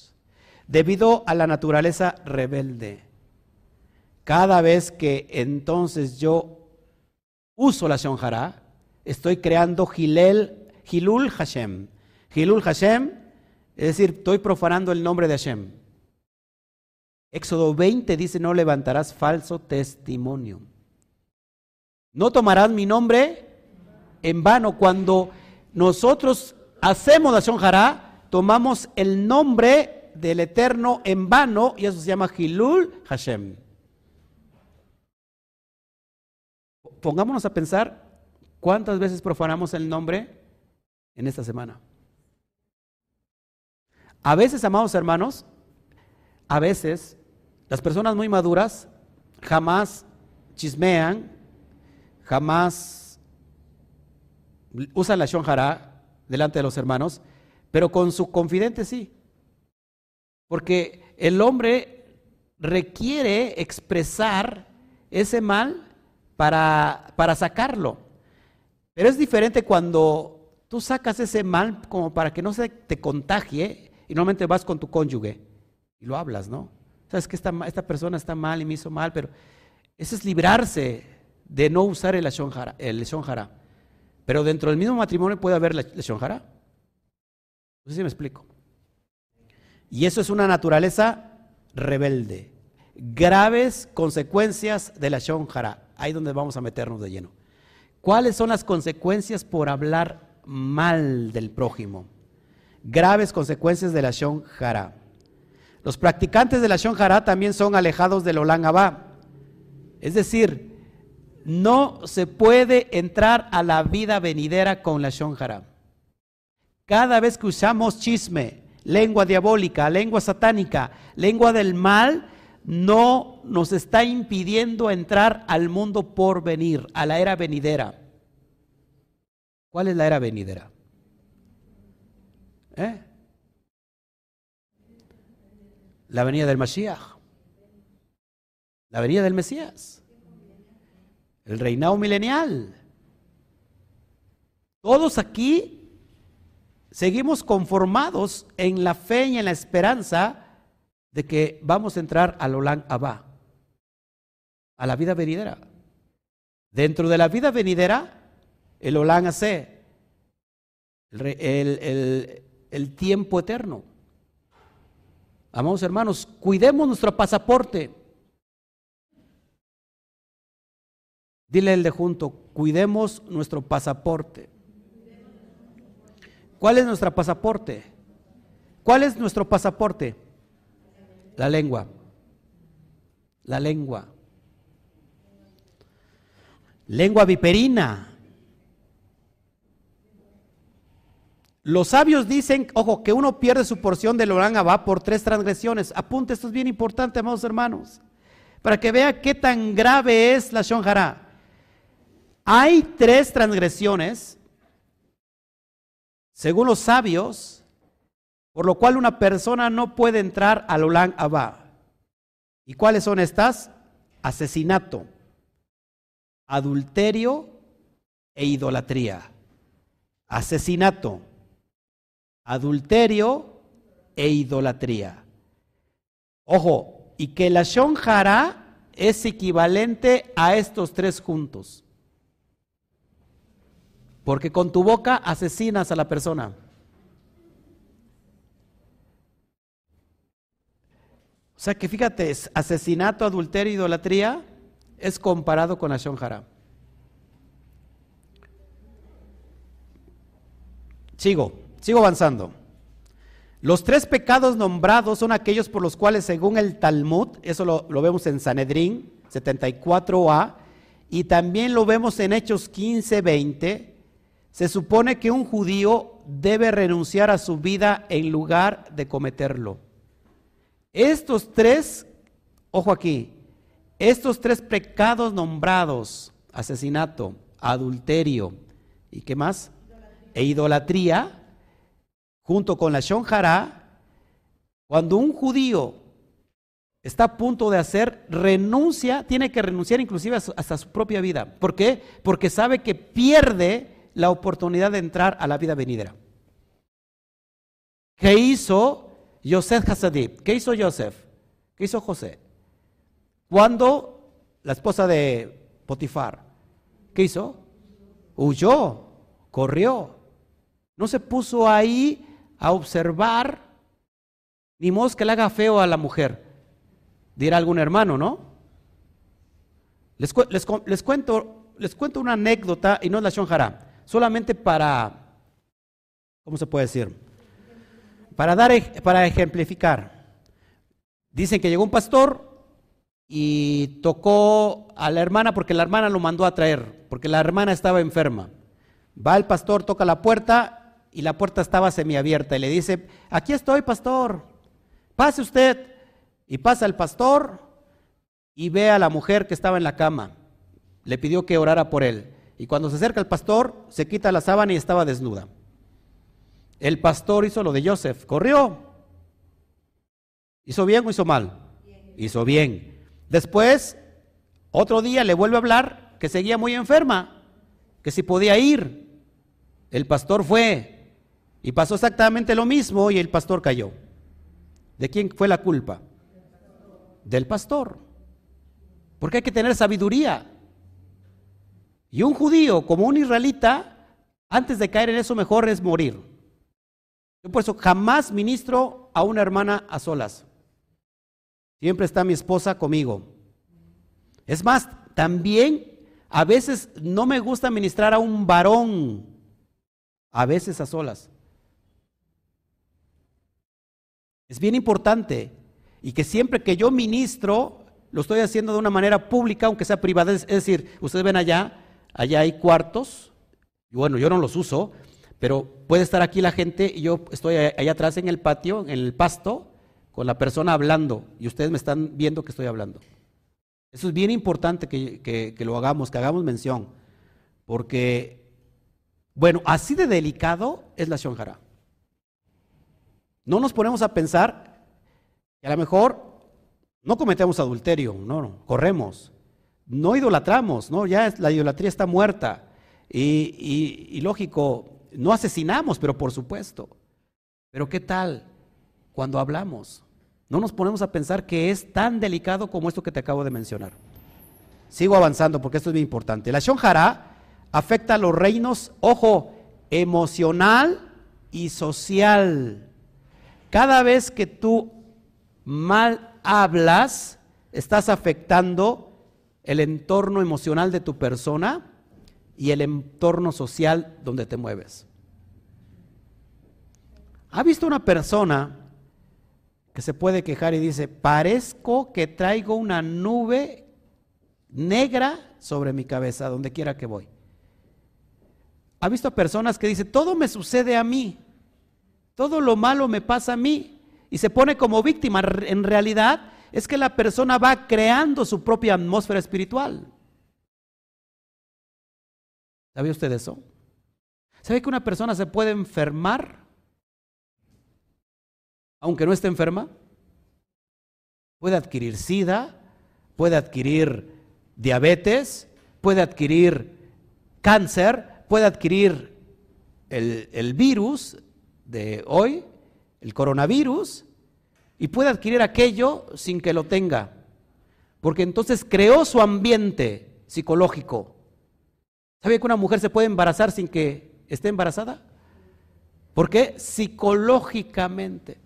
debido a la naturaleza rebelde. Cada vez que entonces yo uso la Shonjara, estoy creando Hilel, Hilul Hashem. Hilul Hashem, es decir, estoy profanando el nombre de Hashem. Éxodo 20 dice, no levantarás falso testimonio. No tomarás mi nombre en vano. Cuando nosotros hacemos la Shonjara, tomamos el nombre del Eterno en vano y eso se llama Hilul Hashem. Pongámonos a pensar cuántas veces profanamos el nombre en esta semana. A veces, amados hermanos, a veces las personas muy maduras jamás chismean, jamás usan la shonjara delante de los hermanos, pero con su confidente sí. Porque el hombre requiere expresar ese mal para, sacarlo. Pero es diferente cuando tú sacas ese mal como para que no se te contagie y normalmente vas con tu cónyuge y lo hablas, ¿no? Sabes que esta, persona está mal y me hizo mal, pero eso es librarse de no usar el shonjara. El Pero dentro del mismo matrimonio puede haber la shonjara. No sé si me explico. Y eso es una naturaleza rebelde. Graves consecuencias de la Shonjara. Ahí donde vamos a meternos de lleno. ¿Cuáles son las consecuencias por hablar mal del prójimo? Graves consecuencias de la Shonjara. Los practicantes de la Shonjara también son alejados del Olan Abba. Es decir, no se puede entrar a la vida venidera con la Shonjara. Cada vez que usamos chisme, lengua diabólica, lengua satánica, lengua del mal, no nos está impidiendo entrar al mundo por venir, a la era venidera. ¿Cuál es la era venidera? ¿Eh? La venida del Mashiach, la venida del Mesías, el reinado milenial. Todos aquí seguimos conformados en la fe y en la esperanza de que vamos a entrar al Olan Abba, a la vida venidera. Dentro de la vida venidera, el Olan hace el, el tiempo eterno. Amados hermanos, cuidemos nuestro pasaporte. Dile el de junto, cuidemos nuestro pasaporte. ¿Cuál es nuestro pasaporte? ¿Cuál es nuestro pasaporte? La lengua. La lengua. Lengua viperina. Los sabios dicen, ojo, que uno pierde su porción del Orán Abba por tres transgresiones. Apunte, esto es bien importante, amados hermanos, para que vea qué tan grave es la Shonjara. Hay tres transgresiones, según los sabios, por lo cual una persona no puede entrar al Olán Abba. ¿Y cuáles son estas? Asesinato, adulterio e idolatría. Asesinato adulterio e idolatría. Ojo, y que la shonjara es equivalente a estos tres juntos. Porque con tu boca asesinas a la persona. O sea que fíjate, asesinato, adulterio, idolatría es comparado con la shonjara. Sigo. Sigo avanzando. Los tres pecados nombrados son aquellos por los cuales, según el Talmud, eso lo, vemos en Sanedrín 74a, y también lo vemos en Hechos 15, 20, se supone que un judío debe renunciar a su vida en lugar de cometerlo. Estos tres, ojo aquí, estos tres pecados nombrados, asesinato, adulterio y qué más, e idolatría, junto con la Shonjara, cuando un judío está a punto de hacer, renuncia, tiene que renunciar inclusive hasta su propia vida. ¿Por qué? Porque sabe que pierde la oportunidad de entrar a la vida venidera. ¿Qué hizo Yosef Hasadib? ¿Qué hizo Joseph? ¿Qué hizo José? Cuando la esposa de Potifar, ¿qué hizo? Huyó, corrió. No se puso ahí a observar, ni modo que le haga feo a la mujer, dirá algún hermano, ¿no? Les, les, cuento, les cuento una anécdota y no es la shonjara, solamente para, ¿cómo se puede decir? Para dar, para ejemplificar. Dicen que llegó un pastor y tocó a la hermana porque la hermana lo mandó a traer, porque la hermana estaba enferma. Va el pastor, toca la puerta y la puerta estaba semiabierta y le dice, aquí estoy, pastor, pase usted. Y pasa el pastor y ve a la mujer que estaba en la cama. Le pidió que orara por él. Y cuando se acerca el pastor, se quita la sábana y estaba desnuda. El pastor hizo lo de Joseph, corrió. ¿Hizo bien o hizo mal? Hizo bien. Después, otro día le vuelve a hablar que seguía muy enferma, que si podía ir. El pastor fue, y pasó exactamente lo mismo y el pastor cayó. ¿De quién fue la culpa? Del pastor. Porque hay que tener sabiduría. Y un judío como un israelita, antes de caer en eso, mejor es morir. Yo por eso jamás ministro a una hermana a solas. Siempre está mi esposa conmigo. Es más, también a veces no me gusta ministrar a un varón, a veces a solas. Es bien importante y que siempre que yo ministro, lo estoy haciendo de una manera pública, aunque sea privada. Es decir, ustedes ven allá, allá hay cuartos, y bueno, yo no los uso, pero puede estar aquí la gente y yo estoy allá atrás en el patio, en el pasto, con la persona hablando, y ustedes me están viendo que estoy hablando. Eso es bien importante que, lo hagamos, que hagamos mención, porque, bueno, así de delicado es la shonjara. No nos ponemos a pensar que a lo mejor no cometemos adulterio, no, no corremos, no idolatramos, no, ya la idolatría está muerta. Y, lógico, no asesinamos, pero por supuesto. Pero ¿qué tal cuando hablamos? no nos ponemos a pensar que es tan delicado como esto que te acabo de mencionar. Sigo avanzando porque esto es bien importante. La Shonjara afecta a los reinos, ojo, emocional y social. Cada vez que tú mal hablas, estás afectando el entorno emocional de tu persona y el entorno social donde te mueves. ¿Ha visto una persona que se puede quejar y dice, parezco que traigo una nube negra sobre mi cabeza donde quiera que voy? ¿Ha visto personas que dicen, todo me sucede a mí, todo lo malo me pasa a mí? Y se pone como víctima. En realidad es que la persona va creando su propia atmósfera espiritual. ¿Sabía usted eso? ¿Sabe que una persona se puede enfermar aunque no esté enferma? Puede adquirir sida, puede adquirir diabetes, puede adquirir cáncer, puede adquirir el, el virus de hoy, el coronavirus, y puede adquirir aquello sin que lo tenga, porque entonces creó su ambiente psicológico. ¿Sabe que una mujer se puede embarazar sin que esté embarazada? ¿Por qué? Psicológicamente.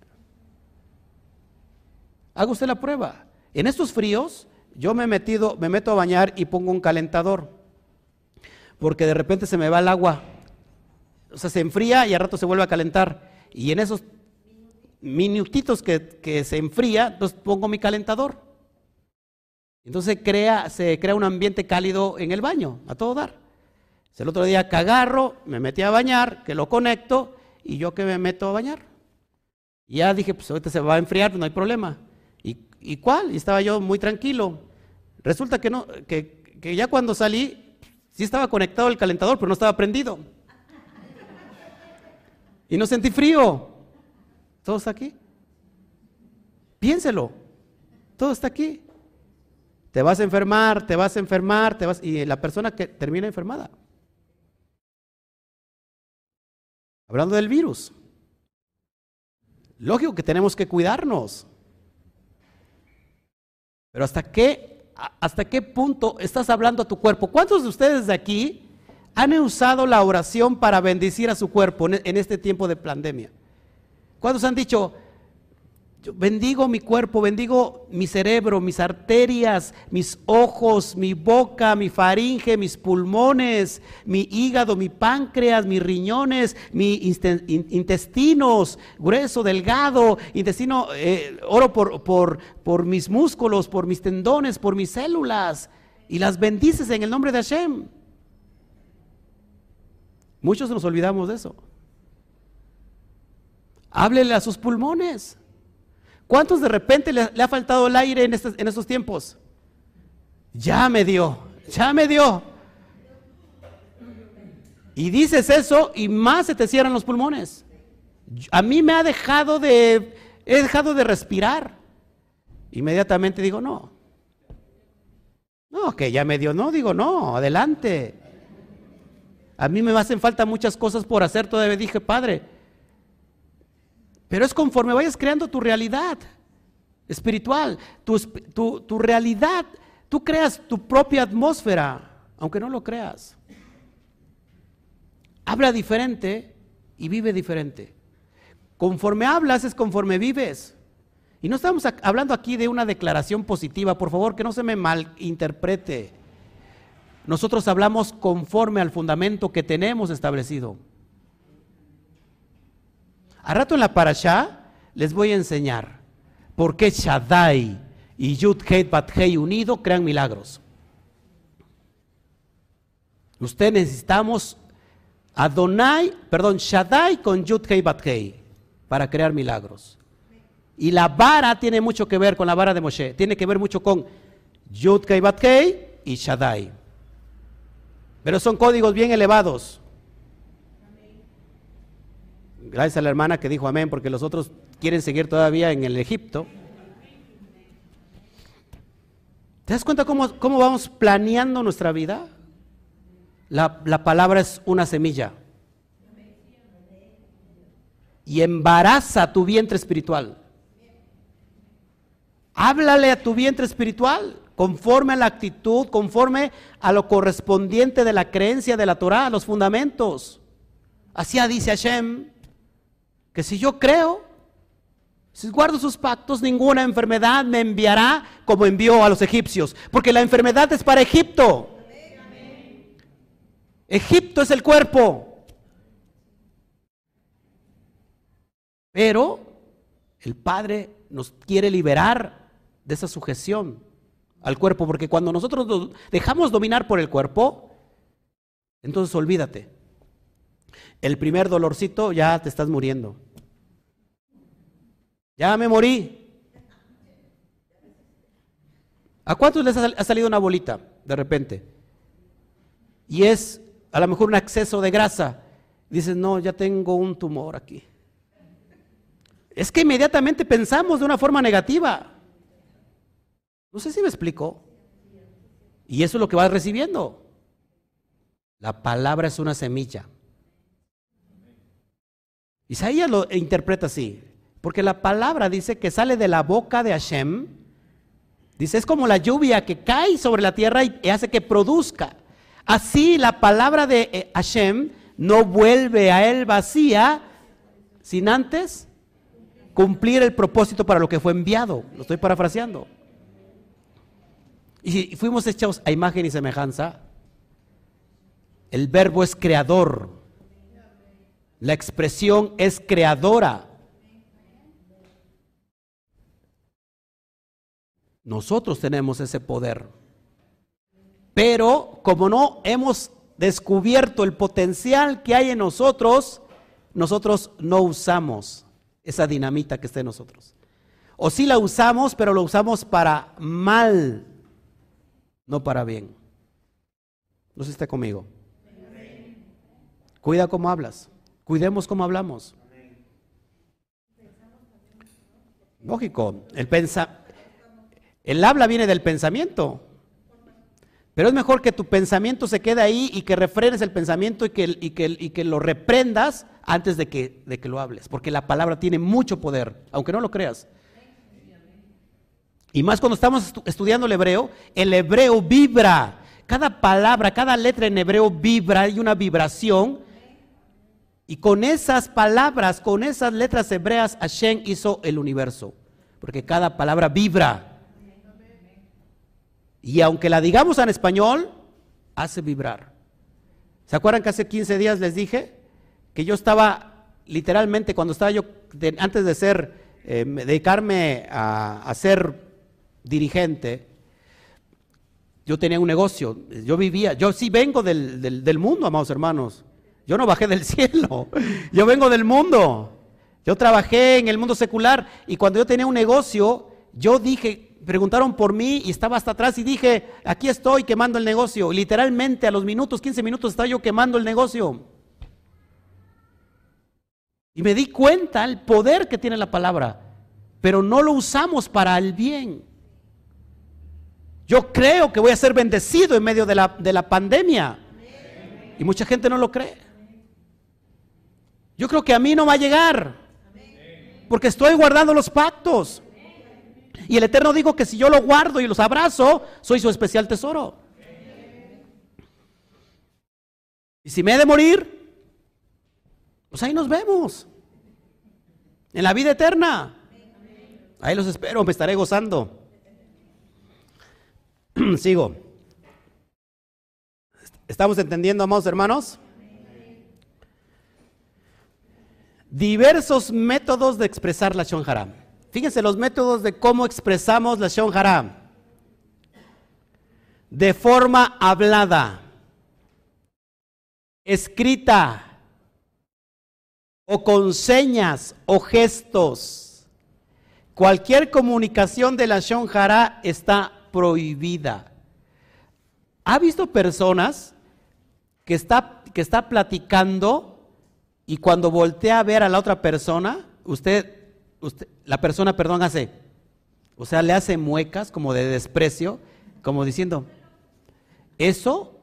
Haga usted la prueba. En estos fríos, yo me he metido, me meto a bañar y pongo un calentador. Porque de repente se me va el agua. O sea, se enfría y al rato se vuelve a calentar. Y en esos minutitos que, se enfría, entonces pongo mi calentador. Entonces se crea un ambiente cálido en el baño, a todo dar. El otro día cagarro, me metí a bañar, que lo conecto y yo que me meto a bañar. Y ya dije, pues ahorita se va a enfriar, no hay problema. ¿Y cuál? Y estaba yo muy tranquilo. Resulta que no, que, que ya cuando salí, sí estaba conectado el calentador, pero no estaba prendido. Y no sentí frío. ¿Todo está aquí? Piénselo. Todo está aquí. Te vas a enfermar, te vas a enfermar, te vas y la persona que termina enfermada. Hablando del virus. Lógico que tenemos que cuidarnos. Pero ¿hasta qué, hasta qué punto estás hablando a tu cuerpo? ¿Cuántos de ustedes de aquí han usado la oración para bendecir a su cuerpo en este tiempo de pandemia? ¿Cuántos han dicho, bendigo mi cuerpo, bendigo mi cerebro, mis arterias, mis ojos, mi boca, mi faringe, mis pulmones, mi hígado, mi páncreas, mis riñones, mis intestinos, grueso, delgado, intestino, eh, oro por, por, por mis músculos, por mis tendones, por mis células, y las bendices en el nombre de Hashem. Muchos nos olvidamos de eso. Háblele a sus pulmones. ¿Cuántos de repente le, ha faltado el aire en estos, en estos tiempos? Ya me dio, ya me dio. Y dices eso y más se te cierran los pulmones. A mí me ha dejado de, he dejado de respirar. Inmediatamente digo, no. No, que ya me dio, no, digo, no, adelante. A mí me hacen falta muchas cosas por hacer, todavía dije, Padre, pero es conforme vayas creando tu realidad espiritual, tu, tu, realidad. Tú creas tu propia atmósfera, aunque no lo creas. Habla diferente y vive diferente. Conforme hablas es conforme vives. Y no estamos hablando aquí de una declaración positiva, por favor, que no se me malinterprete. Nosotros hablamos conforme al fundamento que tenemos establecido. A rato en la parasha les voy a enseñar por qué Shaddai y Yud Heit Bat Hei unido crean milagros. Usted necesitamos Adonai, perdón, Shaddai con Yud Hei Bat Hei para crear milagros. Y la vara tiene mucho que ver con la vara de Moshe, tiene que ver mucho con Yud Hei Bat Hei y Shaddai. Pero son códigos bien elevados. Gracias a la hermana que dijo amén, porque los otros quieren seguir todavía en el Egipto. ¿Te das cuenta cómo, vamos planeando nuestra vida? La, la palabra es una semilla. Y embaraza tu vientre espiritual. Háblale a tu vientre espiritual, conforme a la actitud, conforme a lo correspondiente de la creencia de la Torah, los fundamentos. Así dice Hashem, que si yo creo, si guardo sus pactos, ninguna enfermedad me enviará como envió a los egipcios, porque la enfermedad es para Egipto. Egipto es el cuerpo. Pero el Padre nos quiere liberar de esa sujeción al cuerpo, porque cuando nosotros nos dejamos dominar por el cuerpo, entonces olvídate. El primer dolorcito ya te estás muriendo. Ya me morí. ¿A cuántos les ha salido una bolita de repente? Y es a lo mejor un exceso de grasa. Dices, no, ya tengo un tumor aquí. Es que inmediatamente pensamos de una forma negativa. No sé si me explico. Y eso es lo que vas recibiendo. La palabra es una semilla. Isaías lo interpreta así. Porque la palabra dice que sale de la boca de Hashem. Dice, es como la lluvia que cae sobre la tierra y hace que produzca. Así la palabra de eh, Hashem no vuelve a él vacía sin antes cumplir el propósito para lo que fue enviado. Lo estoy parafraseando. Y fuimos hechos a imagen y semejanza, el verbo es creador. La expresión es creadora. Nosotros tenemos ese poder. Pero como no hemos descubierto el potencial que hay en nosotros, nosotros no usamos esa dinamita que está en nosotros. O sí la usamos, pero lo usamos para mal, no para bien. No sé si está conmigo. Cuida cómo hablas. Cuidemos cómo hablamos. Lógico, el pensa el habla viene del pensamiento. Pero es mejor que tu pensamiento se quede ahí y que refrenes el pensamiento y que, y que, y que lo reprendas antes de que, de que lo hables. Porque la palabra tiene mucho poder, aunque no lo creas. Y más cuando estamos estudiando el hebreo, el hebreo vibra. Cada palabra, cada letra en hebreo vibra, hay una vibración. Y con esas palabras, con esas letras hebreas, Hashem hizo el universo. Porque cada palabra vibra. Y aunque la digamos en español, hace vibrar. ¿Se acuerdan que hace 15 días les dije que yo estaba literalmente cuando estaba yo, antes de ser, eh, dedicarme a, ser dirigente, yo tenía un negocio, yo vivía, yo sí vengo del, del mundo, amados hermanos. Yo no bajé del cielo, yo vengo del mundo. Yo trabajé en el mundo secular y cuando yo tenía un negocio, yo dije, preguntaron por mí y estaba hasta atrás y dije, aquí estoy quemando el negocio. Literalmente a los minutos, 15 minutos estaba yo quemando el negocio. Y me di cuenta el poder que tiene la palabra, pero no lo usamos para el bien. Yo creo que voy a ser bendecido en medio de la, de la pandemia. Y mucha gente no lo cree. Yo creo que a mí no va a llegar. Porque estoy guardando los pactos. Y el Eterno dijo que si yo lo guardo y los abrazo, soy su especial tesoro. Y si me he de morir, pues ahí nos vemos. En la vida eterna. Ahí los espero, me estaré gozando. Sigo. ¿Estamos entendiendo, amados hermanos? Diversos métodos de expresar la Shonjara. Fíjense los métodos de cómo expresamos la Shon De forma hablada, escrita, o con señas o gestos. Cualquier comunicación de la Shon está prohibida. ¿Ha visto personas que está, que está platicando y cuando voltea a ver a la otra persona, usted la persona, perdón, hace, o sea, le hace muecas como de desprecio, como diciendo, eso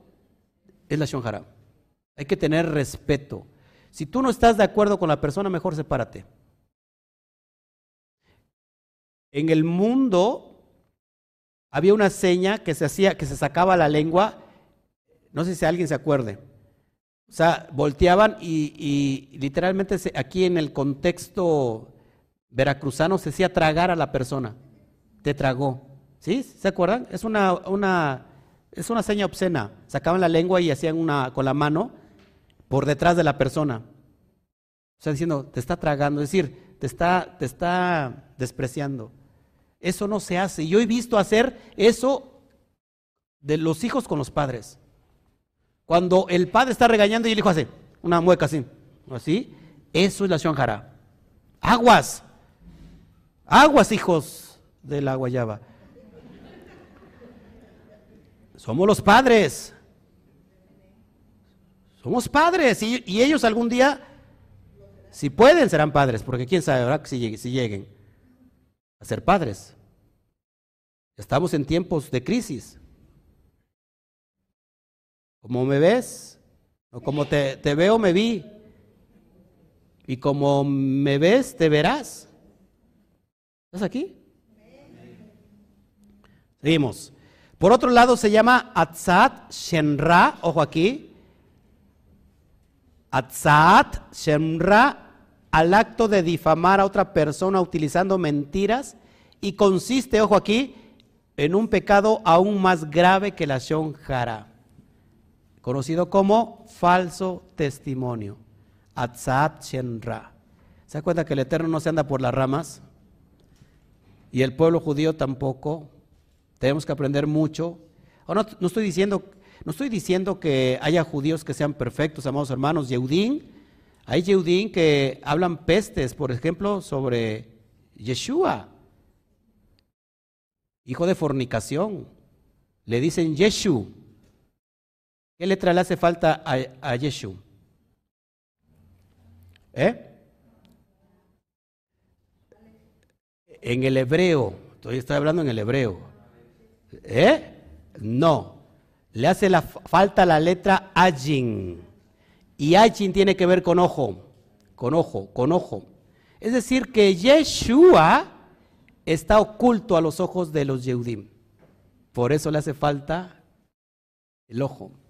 es la shonjara. Hay que tener respeto. Si tú no estás de acuerdo con la persona, mejor sepárate. En el mundo había una seña que se hacía, que se sacaba la lengua, no sé si alguien se acuerde. O sea, volteaban y, literalmente aquí en el contexto veracruzano se decía tragar a la persona. Te tragó. ¿Sí? ¿Se acuerdan? Es una, una, es una seña obscena. Sacaban la lengua y hacían una con la mano por detrás de la persona. O sea, diciendo, te está tragando, es decir, te está, te está despreciando. Eso no se hace. Yo he visto hacer eso de los hijos con los padres. Cuando el padre está regañando y el hijo hace una mueca así, así, eso es la shonjara. Aguas, aguas hijos de la guayaba. Somos los padres. Somos padres y, ellos algún día, si pueden, serán padres, porque quién sabe, ¿verdad? Si, si lleguen a ser padres. Estamos en tiempos de crisis. Como me ves, o como te, te veo, me vi. Y como me ves, te verás. ¿Estás aquí? Seguimos. Por otro lado, se llama Atzat Shenra, ojo aquí. Atzat Shenra, al acto de difamar a otra persona utilizando mentiras, y consiste, ojo aquí, en un pecado aún más grave que la Shonjara conocido como falso testimonio. Atzat Shenra. ¿Se da que el Eterno no se anda por las ramas? Y el pueblo judío tampoco. Tenemos que aprender mucho. no, estoy diciendo, no estoy diciendo que haya judíos que sean perfectos, amados hermanos. Yehudín, hay Yehudín que hablan pestes, por ejemplo, sobre Yeshua, hijo de fornicación. Le dicen Yeshu, ¿Qué letra le hace falta a, a Yeshu? ¿Eh? En el hebreo, todavía estoy hablando en el hebreo. ¿Eh? No. Le hace la falta la letra Ajin. Y Ajin tiene que ver con ojo, con ojo, con ojo. Es decir, que Yeshua está oculto a los ojos de los Yehudim. Por eso le hace falta el ojo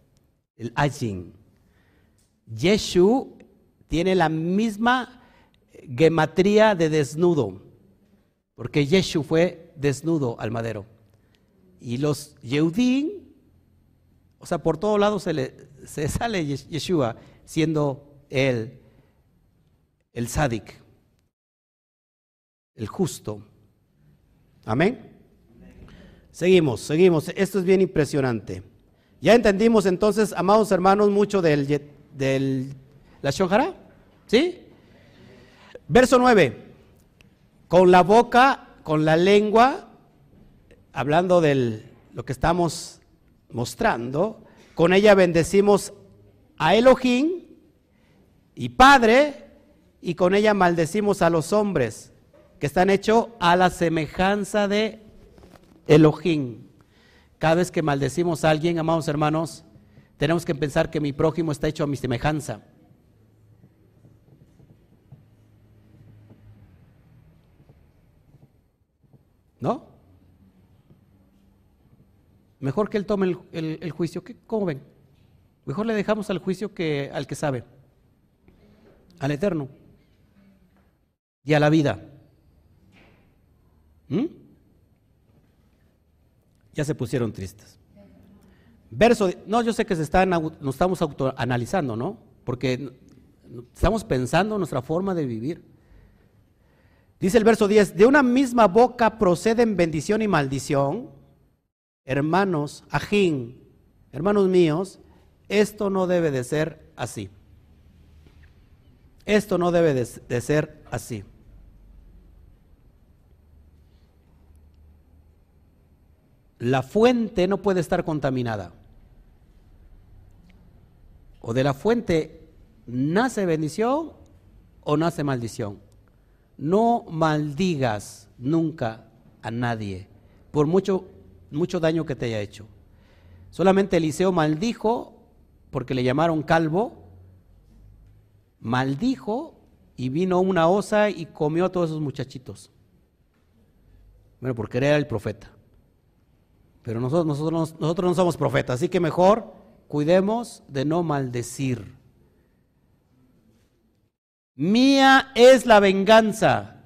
el Ajin. Yeshu tiene la misma gematría de desnudo, porque Yeshu fue desnudo al madero. Y los Yehudim, o sea, por todos lados se, le, se sale Yeshua siendo él el sádic, el justo. Amén. Seguimos, seguimos. Esto es bien impresionante. Ya entendimos entonces, amados hermanos, mucho del, del la shonjara. ¿Sí? Verso 9. Con la boca, con la lengua, hablando de lo que estamos mostrando, con ella bendecimos a Elohim y Padre, y con ella maldecimos a los hombres que están hechos a la semejanza de Elohim. Cada vez que maldecimos a alguien, amados hermanos, tenemos que pensar que mi prójimo está hecho a mi semejanza. ¿No? Mejor que él tome el, juicio. ¿Cómo ven? Mejor le dejamos al juicio que al que sabe, al eterno y a la vida. ¿Mm? Ya se pusieron tristes. Verso, no, yo sé que se están, nos estamos autoanalizando, ¿no? Porque estamos pensando nuestra forma de vivir. Dice el verso 10, de una misma boca proceden bendición y maldición. Hermanos, ajín, hermanos míos, esto no debe de ser así. Esto no debe de ser así. La fuente no puede estar contaminada. O de la fuente nace bendición o nace maldición. No maldigas nunca a nadie por mucho, mucho daño que te haya hecho. Solamente Eliseo maldijo porque le llamaron calvo, maldijo y vino una osa y comió a todos esos muchachitos. Bueno, porque era el profeta. Pero nosotros, nosotros, nosotros no somos profetas, así que mejor cuidemos de no maldecir. Mía es la venganza.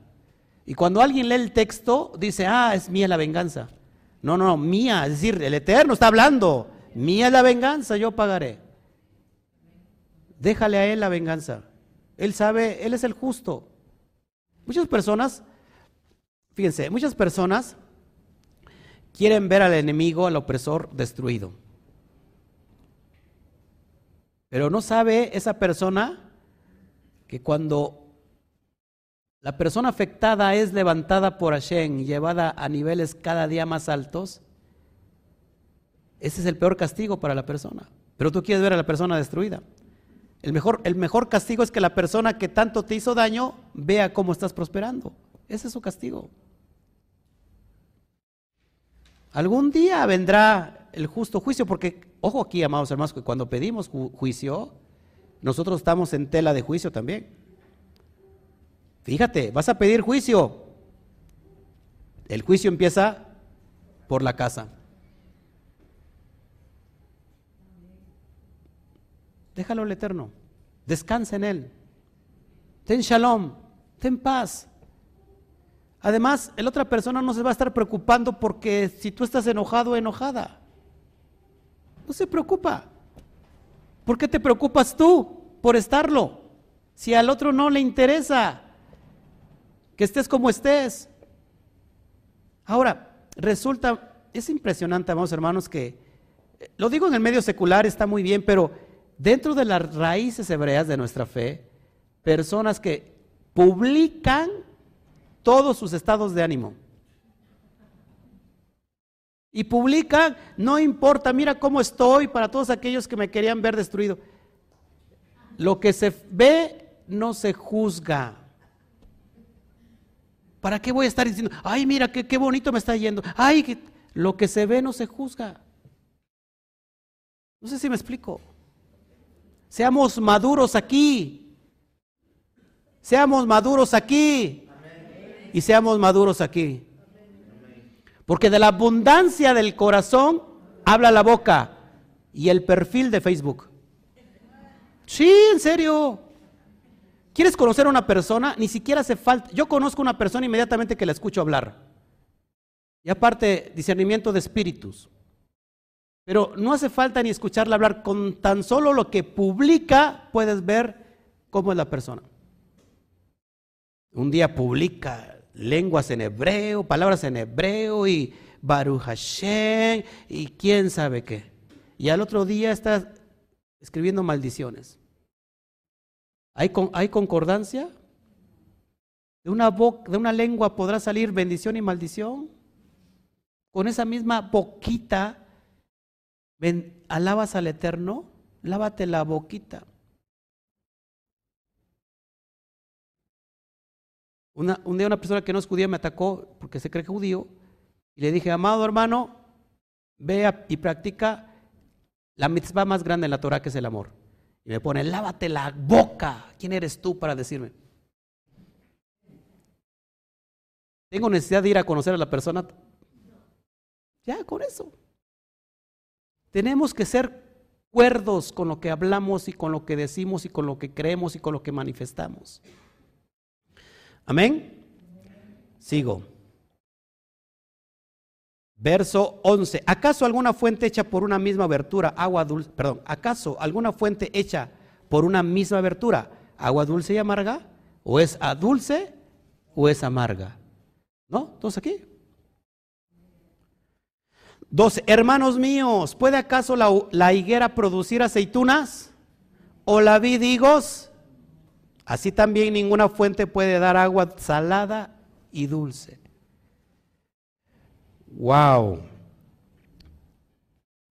Y cuando alguien lee el texto, dice, ah, es mía la venganza. No, no, mía, es decir, el Eterno está hablando. Mía es la venganza, yo pagaré. Déjale a Él la venganza. Él sabe, Él es el justo. Muchas personas, fíjense, muchas personas quieren ver al enemigo, al opresor destruido. Pero no sabe esa persona que cuando la persona afectada es levantada por Hashem y llevada a niveles cada día más altos, ese es el peor castigo para la persona. Pero tú quieres ver a la persona destruida. El mejor, el mejor castigo es que la persona que tanto te hizo daño vea cómo estás prosperando. Ese es su castigo. Algún día vendrá el justo juicio, porque, ojo aquí, amados hermanos, que cuando pedimos juicio, nosotros estamos en tela de juicio también. Fíjate, vas a pedir juicio. El juicio empieza por la casa. Déjalo al Eterno. Descansa en Él. Ten shalom. Ten paz. Además, la otra persona no se va a estar preocupando porque si tú estás enojado o enojada. No se preocupa. ¿Por qué te preocupas tú por estarlo? Si al otro no le interesa que estés como estés. Ahora, resulta, es impresionante, amados hermanos, que, lo digo en el medio secular, está muy bien, pero dentro de las raíces hebreas de nuestra fe, personas que publican todos sus estados de ánimo. Y publican, no importa, mira cómo estoy para todos aquellos que me querían ver destruido. Lo que se ve no se juzga. ¿Para qué voy a estar diciendo, ay, mira qué, qué bonito me está yendo? Ay, lo que se ve no se juzga. No sé si me explico. Seamos maduros aquí. Seamos maduros aquí. Y seamos maduros aquí. Porque de la abundancia del corazón habla la boca y el perfil de Facebook. Sí, en serio. ¿Quieres conocer a una persona? Ni siquiera hace falta. Yo conozco a una persona inmediatamente que la escucho hablar. Y aparte, discernimiento de espíritus. Pero no hace falta ni escucharla hablar, con tan solo lo que publica puedes ver cómo es la persona. Un día publica lenguas en hebreo, palabras en hebreo y Baruch Hashem y quién sabe qué. Y al otro día está escribiendo maldiciones. ¿Hay, hay concordancia? ¿De una, de una lengua podrá salir bendición y maldición? Con esa misma boquita alabas al Eterno, lávate la boquita. Una, un día una persona que no es judía me atacó porque se cree judío y le dije, amado hermano, vea y practica la mitzvah más grande en la Torah que es el amor. Y me pone, lávate la boca. ¿Quién eres tú para decirme? ¿Tengo necesidad de ir a conocer a la persona? Ya, con eso. Tenemos que ser cuerdos con lo que hablamos y con lo que decimos y con lo que creemos y con lo que manifestamos. Amén. Sigo. Verso 11. ¿Acaso alguna fuente hecha por una misma abertura, agua dulce, perdón, acaso alguna fuente hecha por una misma abertura, agua dulce y amarga? ¿O es a dulce o es amarga? ¿No? ¿Todos aquí? 12. Hermanos míos, ¿puede acaso la, higuera producir aceitunas? ¿O la vid higos? Así también ninguna fuente puede dar agua salada y dulce. Wow.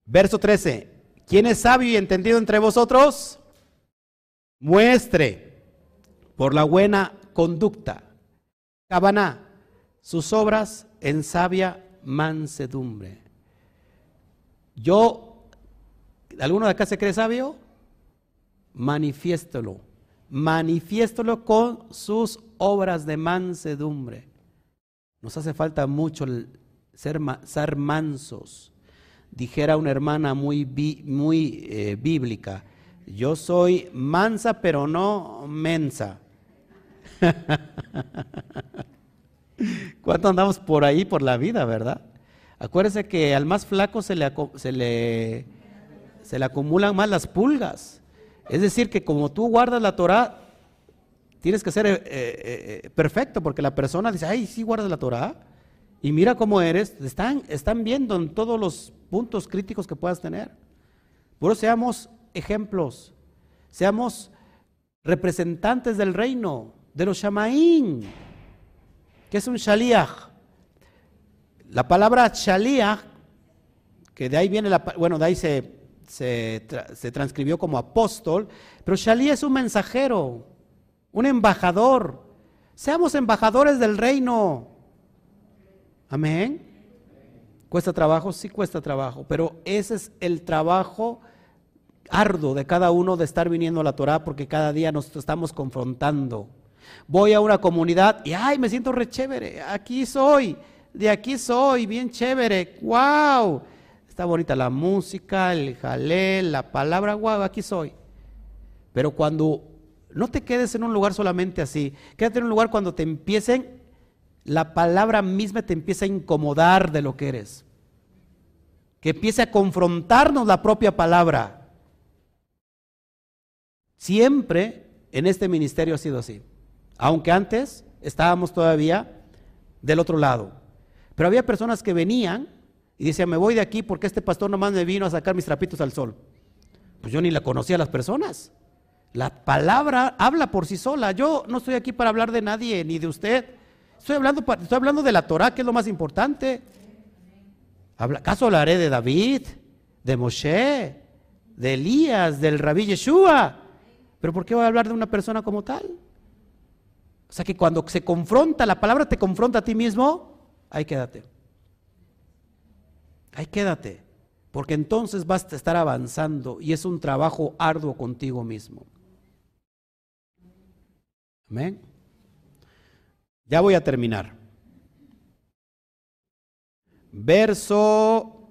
Verso 13. ¿Quién es sabio y entendido entre vosotros? Muestre por la buena conducta. Cabana sus obras en sabia mansedumbre. Yo, ¿alguno de acá se cree sabio? Manifiéstolo. Manifiéstolo con sus obras de mansedumbre. Nos hace falta mucho ser, mansos. Dijera una hermana muy, muy eh, bíblica, yo soy mansa pero no mensa. ¿Cuánto andamos por ahí, por la vida, verdad? Acuérdese que al más flaco se le, se le, se le acumulan más las pulgas. Es decir, que como tú guardas la Torah, tienes que ser eh, eh, eh, perfecto, porque la persona dice, ay, sí guardas la Torah, y mira cómo eres, están, están viendo en todos los puntos críticos que puedas tener. Por eso seamos ejemplos, seamos representantes del reino, de los shamaín, que es un shaliach. La palabra shaliach, que de ahí viene la, bueno, de ahí se, se, transcribió como apóstol, pero shaliach es un mensajero, un embajador. Seamos embajadores del reino. Amén. ¿Cuesta trabajo? Sí cuesta trabajo, pero ese es el trabajo arduo de cada uno de estar viniendo a la Torah porque cada día nos estamos confrontando. Voy a una comunidad y ay, me siento re chévere, aquí soy, de aquí soy, bien chévere, wow. Está bonita la música, el jalé, la palabra, wow, aquí soy. Pero cuando no te quedes en un lugar solamente así, quédate en un lugar cuando te empiecen, la palabra misma te empieza a incomodar de lo que eres. Que empiece a confrontarnos la propia palabra. Siempre en este ministerio ha sido así. Aunque antes estábamos todavía del otro lado. Pero había personas que venían y decían, me voy de aquí porque este pastor nomás me vino a sacar mis trapitos al sol. Pues yo ni la conocía a las personas. La palabra habla por sí sola. Yo no estoy aquí para hablar de nadie ni de usted. Estoy hablando, estoy hablando de la Torah, que es lo más importante. ¿Acaso hablaré de David, de Moshe, de Elías, del rabí Yeshua? Pero ¿por qué voy a hablar de una persona como tal? O sea que cuando se confronta, la palabra te confronta a ti mismo, ahí quédate. Ahí quédate. Porque entonces vas a estar avanzando y es un trabajo arduo contigo mismo. Amén. Ya voy a terminar. Verso,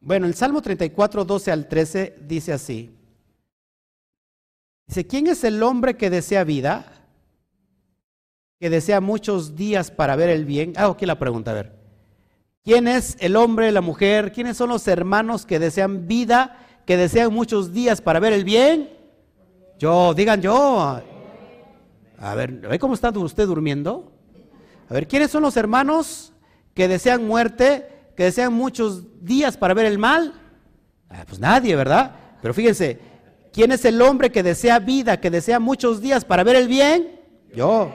bueno, el Salmo 34, 12 al 13 dice así. Dice, ¿quién es el hombre que desea vida? Que desea muchos días para ver el bien. Hago aquí la pregunta, a ver. ¿Quién es el hombre, la mujer? ¿Quiénes son los hermanos que desean vida, que desean muchos días para ver el bien? Yo, digan yo. A ver, ¿ve cómo está usted durmiendo? A ver, ¿quiénes son los hermanos que desean muerte, que desean muchos días para ver el mal? Ah, pues nadie, ¿verdad? Pero fíjense, ¿Quién es el hombre que desea vida, que desea muchos días para ver el bien? Yo.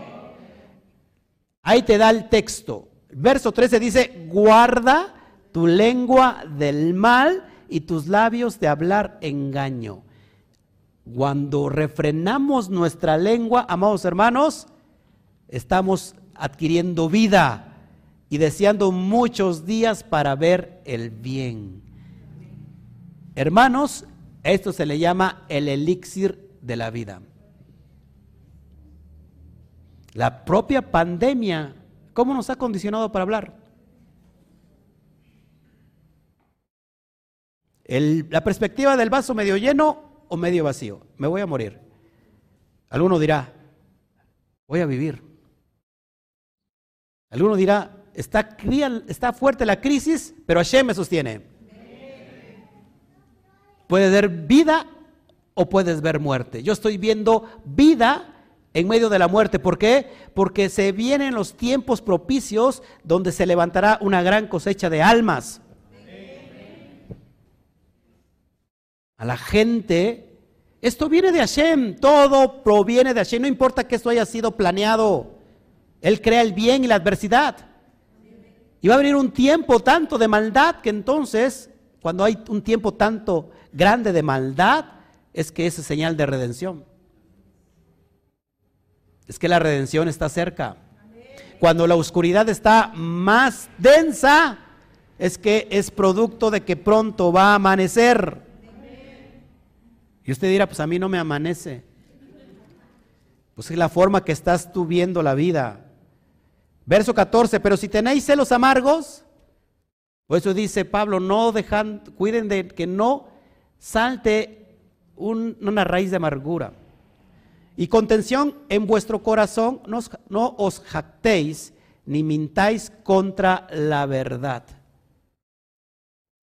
Ahí te da el texto. Verso 13 dice, guarda tu lengua del mal y tus labios de hablar engaño. Cuando refrenamos nuestra lengua, amados hermanos, estamos adquiriendo vida y deseando muchos días para ver el bien. Hermanos, esto se le llama el elixir de la vida. La propia pandemia, ¿cómo nos ha condicionado para hablar? la perspectiva del vaso medio lleno o medio vacío. Me voy a morir. Alguno dirá, voy a vivir. Alguno dirá, está, está fuerte la crisis, pero Hashem me sostiene. Puedes ver vida o puedes ver muerte. Yo estoy viendo vida en medio de la muerte. ¿Por qué? Porque se vienen los tiempos propicios donde se levantará una gran cosecha de almas. A la gente, esto viene de Hashem, todo proviene de Hashem, no importa que esto haya sido planeado. Él crea el bien y la adversidad. Y va a venir un tiempo tanto de maldad que entonces, cuando hay un tiempo tanto grande de maldad, es que es señal de redención. Es que la redención está cerca. Cuando la oscuridad está más densa, es que es producto de que pronto va a amanecer. Y usted dirá, pues a mí no me amanece. Pues es la forma que estás tú viendo la vida. Verso 14, pero si tenéis celos amargos, por eso dice Pablo, no dejan, cuiden de que no salte una raíz de amargura. Y contención en vuestro corazón, no, os jactéis ni mintáis contra la verdad.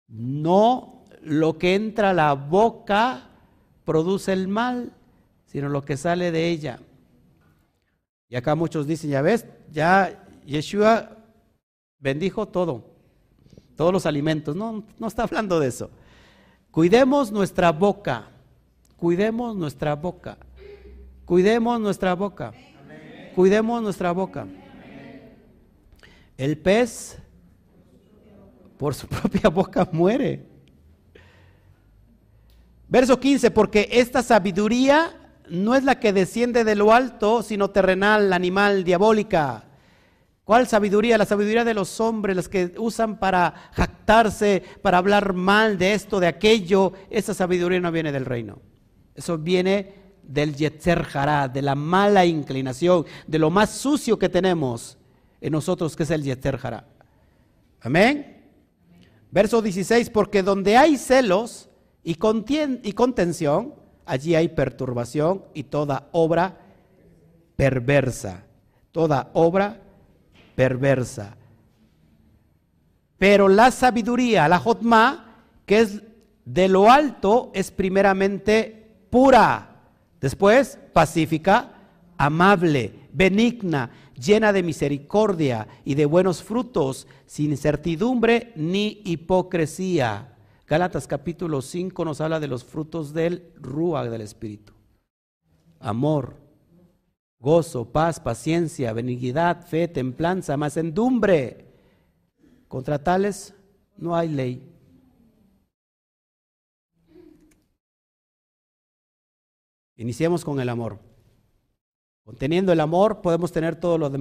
No lo que entra a la boca produce el mal, sino lo que sale de ella. Y acá muchos dicen, ya ves, ya Yeshua bendijo todo, todos los alimentos. No, no está hablando de eso. Cuidemos nuestra boca, cuidemos nuestra boca, cuidemos nuestra boca, cuidemos nuestra boca. El pez por su propia boca muere. Verso 15, porque esta sabiduría no es la que desciende de lo alto, sino terrenal, animal, diabólica. ¿Cuál sabiduría? La sabiduría de los hombres, las que usan para jactarse, para hablar mal de esto, de aquello. Esa sabiduría no viene del reino. Eso viene del Yetzer Hará, de la mala inclinación, de lo más sucio que tenemos en nosotros, que es el Yetzer Hará. Amén. Verso 16, porque donde hay celos y, y contención, allí hay perturbación y toda obra perversa. Toda obra perversa. Pero la sabiduría, la jotma, que es de lo alto, es primeramente pura, después pacífica, amable, benigna, llena de misericordia y de buenos frutos, sin incertidumbre ni hipocresía. Gálatas capítulo 5 nos habla de los frutos del Ruach del Espíritu. Amor, gozo, paz, paciencia, benignidad, fe, templanza, macendumbre. Contra tales no hay ley. Iniciemos con el amor. Conteniendo el amor podemos tener todo lo,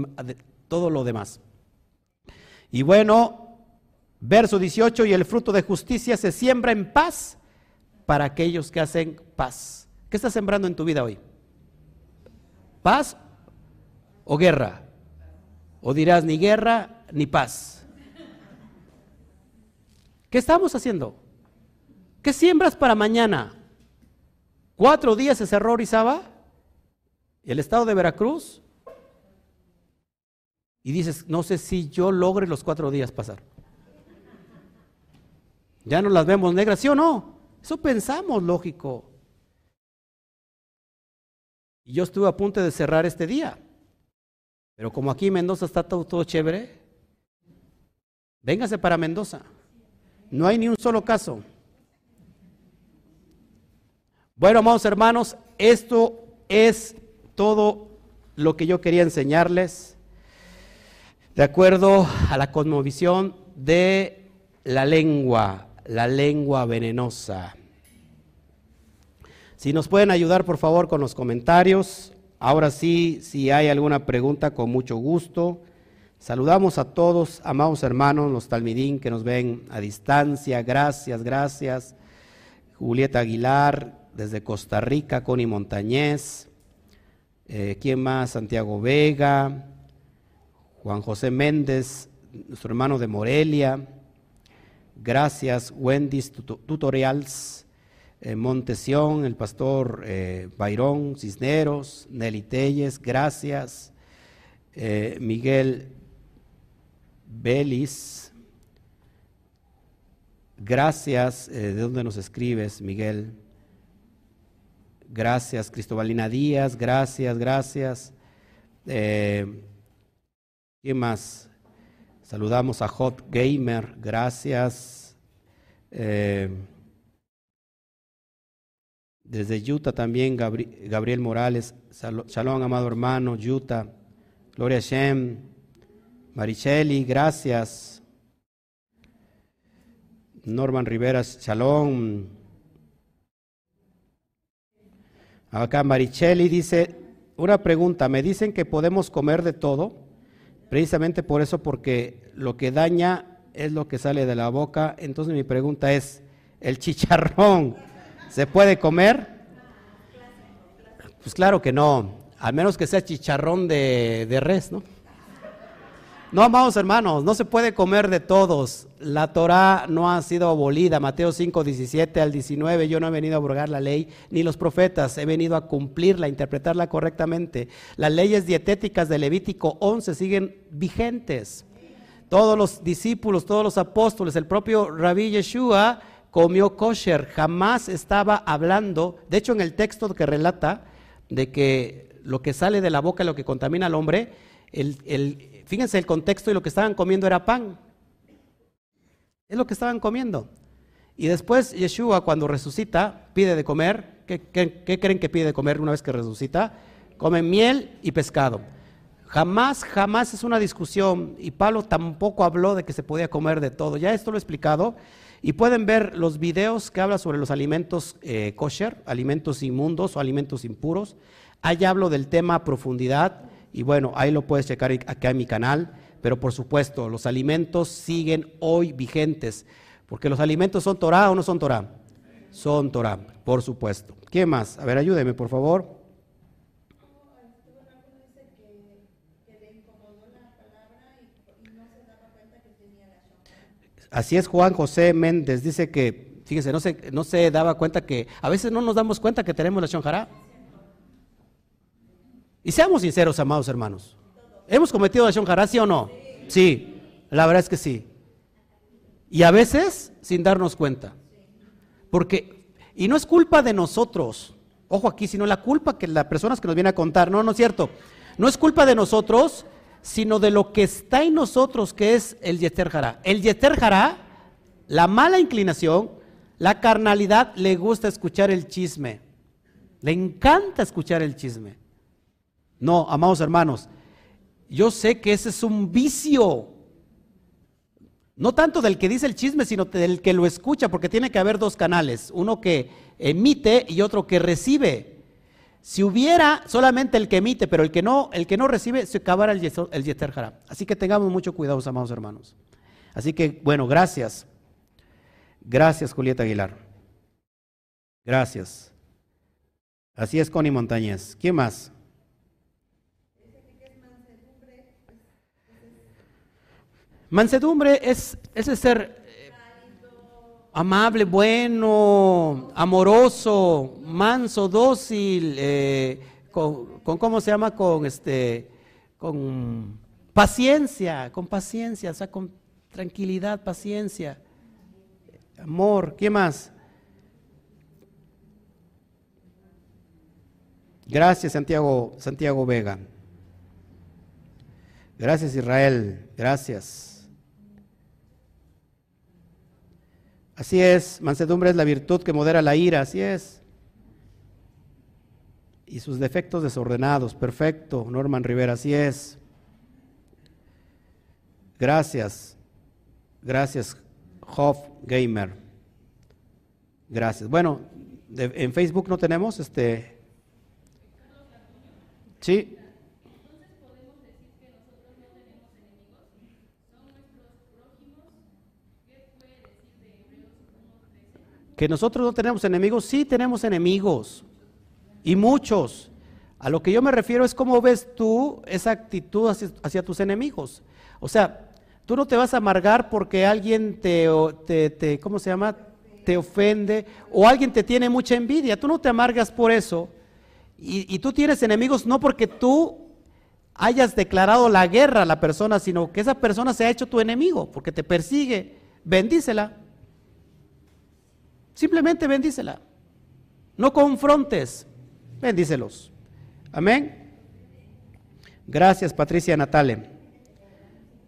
todo lo demás. Y bueno, verso 18, y el fruto de justicia se siembra en paz para aquellos que hacen paz. ¿Qué estás sembrando en tu vida hoy? ¿Paz o guerra? O dirás ni guerra ni paz. ¿Qué estamos haciendo? ¿Qué siembras para mañana? ¿Cuatro días se cerró Orizaba? ¿Y el estado de Veracruz? Y dices, no sé si yo logre los cuatro días pasar. Ya no las vemos negras, ¿sí o no? Eso pensamos, lógico. Y yo estuve a punto de cerrar este día. Pero como aquí Mendoza está todo, todo chévere, véngase para Mendoza. No hay ni un solo caso. Bueno, amados hermanos, esto es todo lo que yo quería enseñarles de acuerdo a la cosmovisión de la lengua, la lengua venenosa. Si nos pueden ayudar, por favor, con los comentarios. Ahora sí, si hay alguna pregunta, con mucho gusto. Saludamos a todos, amados hermanos, los talmidín que nos ven a distancia. Gracias, gracias. Julieta Aguilar, desde Costa Rica, Connie Montañez. Eh, ¿Quién más? Santiago Vega. Juan José Méndez, nuestro hermano de Morelia. Gracias, Wendy's Tutorials. Eh, Montesión, el pastor eh, Bayrón Cisneros, Nelly Telles, gracias. Eh, Miguel Belis, gracias. ¿De dónde nos escribes, Miguel? Gracias, Cristobalina Díaz, gracias, gracias. ¿Quién más? Saludamos a Hot Gamer, gracias. Desde Utah también Gabriel Morales, Shalom, amado hermano, Utah, Gloria Shem, Maricheli, gracias. Norman Riveras, Shalom. Acá Maricheli dice, una pregunta, me dicen que podemos comer de todo, precisamente por eso, porque lo que daña es lo que sale de la boca. Entonces mi pregunta es, el chicharrón. ¿Se puede comer? Pues claro que no, al menos que sea chicharrón de, res, ¿no? No, amados hermanos, no se puede comer de todos. La Torah no ha sido abolida. Mateo 5, 17 al 19. Yo no he venido a abrogar la ley, ni los profetas. He venido a cumplirla, a interpretarla correctamente. Las leyes dietéticas de Levítico 11 siguen vigentes. Todos los discípulos, todos los apóstoles, el propio Rabbi Yeshua comió kosher. Jamás estaba hablando. De hecho, en el texto que relata de que lo que sale de la boca lo que contamina al hombre, el Fíjense el contexto y lo que estaban comiendo era pan. Es lo que estaban comiendo. Y después Yeshua cuando resucita pide de comer. ¿Qué, creen que pide de comer una vez que resucita? Comen miel y pescado. Jamás, jamás es una discusión. Y Pablo tampoco habló de que se podía comer de todo. Ya esto lo he explicado. Y pueden ver los videos que habla sobre los alimentos eh, kosher, alimentos inmundos o alimentos impuros. Ahí hablo del tema a profundidad. Y bueno, ahí lo puedes checar acá en mi canal. Pero por supuesto, los alimentos siguen hoy vigentes. Porque los alimentos son Torah o no son Torah. Son Torah, por supuesto. ¿Qué más? A ver, ayúdeme, por favor. Así es Juan José Méndez, dice que, fíjese, no se, no se daba cuenta que, a veces no nos damos cuenta que tenemos la shonjara. Y seamos sinceros, amados hermanos. ¿Hemos cometido la shonjara, sí o no? Sí, la verdad es que sí. Y a veces sin darnos cuenta. Porque, y no es culpa de nosotros, ojo aquí, sino la culpa que las personas que nos vienen a contar, no, no es cierto. No es culpa de nosotros, sino de lo que está en nosotros, que es el yeter jara. El yeter jara, la mala inclinación, la carnalidad, le gusta escuchar el chisme. Le encanta escuchar el chisme. No, amados hermanos, yo sé que ese es un vicio. No tanto del que dice el chisme, sino del que lo escucha, porque tiene que haber dos canales, uno que emite y otro que recibe. Si hubiera solamente el que emite, pero el que no, el que no recibe, se acabara el, Yeter Así que tengamos mucho cuidado, amados hermanos. Así que, bueno, gracias. Gracias, Julieta Aguilar. Gracias. Así es, Connie Montañez. ¿Quién más? Mansedumbre es ese ser eh, amable, bueno, amoroso, manso, dócil, eh, con, ¿cómo se llama? Con este, con paciencia, con paciencia, o sea, con tranquilidad, paciencia, amor, ¿qué más? Gracias, Santiago, Santiago Vega. Gracias, Israel. Gracias. Así es, mansedumbre es la virtud que modera la ira, así es. Y sus defectos desordenados, perfecto, Norman Rivera, así es. Gracias, gracias, Hoff Gamer. Gracias. Bueno, en Facebook no tenemos este. Sí. Que nosotros no tenemos enemigos, sí tenemos enemigos. Y muchos. A lo que yo me refiero es cómo ves tú esa actitud hacia, tus enemigos. O sea, tú no te vas a amargar porque alguien te, te, ¿cómo se llama? Te ofende o alguien te tiene mucha envidia. Tú no te amargas por eso. Y, y tú tienes enemigos no porque tú hayas declarado la guerra a la persona, sino que esa persona se ha hecho tu enemigo porque te persigue. Bendícela. Simplemente bendícela. No confrontes, bendícelos. Amén. Gracias, Patricia Natale.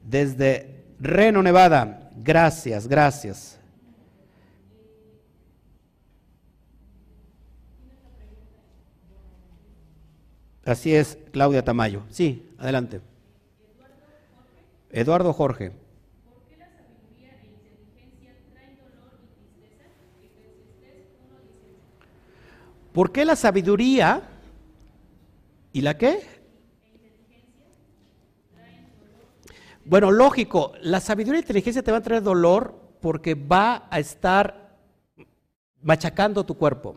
Desde Reno, Nevada. Gracias, gracias. Así es, Claudia Tamayo. Sí, adelante. Eduardo Jorge. ¿Por qué la sabiduría y la qué? Bueno, lógico, la sabiduría y la inteligencia te va a traer dolor porque va a estar machacando tu cuerpo,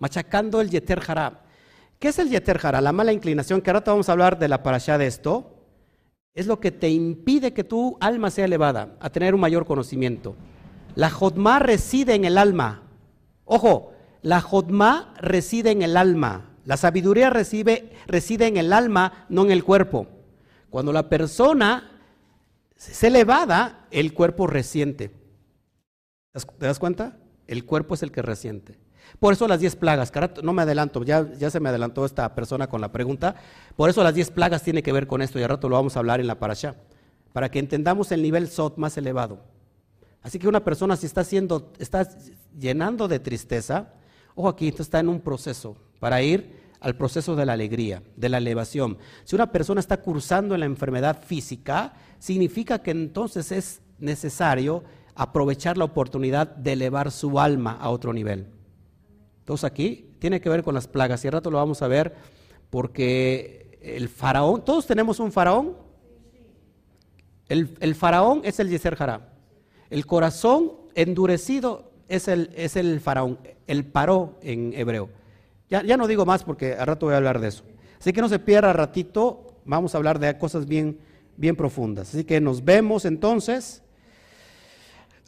machacando el yeter hará. ¿Qué es el yeter hará? La mala inclinación, que ahora te vamos a hablar de la parasha de esto. es lo que te impide que tu alma sea elevada, a tener un mayor conocimiento. La Jodma reside en el alma. Ojo, la Jodma reside en el alma. La sabiduría reside en el alma, no en el cuerpo. Cuando la persona es elevada, el cuerpo resiente. ¿Te das cuenta? El cuerpo es el que resiente. Por eso las diez plagas, no me adelanto, ya, ya se me adelantó esta persona con la pregunta, por eso las diez plagas tiene que ver con esto y al rato lo vamos a hablar en la parasha, para que entendamos el nivel sot más elevado. Así que una persona si está haciendo, está llenando de tristeza, ojo aquí, está en un proceso para ir al proceso de la alegría, de la elevación. Si una persona está cursando en la enfermedad física, significa que entonces es necesario aprovechar la oportunidad de elevar su alma a otro nivel. Entonces aquí tiene que ver con las plagas y al rato lo vamos a ver porque el faraón, todos tenemos un faraón. El, faraón es el Yeser Hará. El corazón endurecido es el, es el faraón, el paró en hebreo. Ya, ya no digo más porque al rato voy a hablar de eso. Así que no se pierda ratito, vamos a hablar de cosas bien, bien profundas. Así que nos vemos entonces.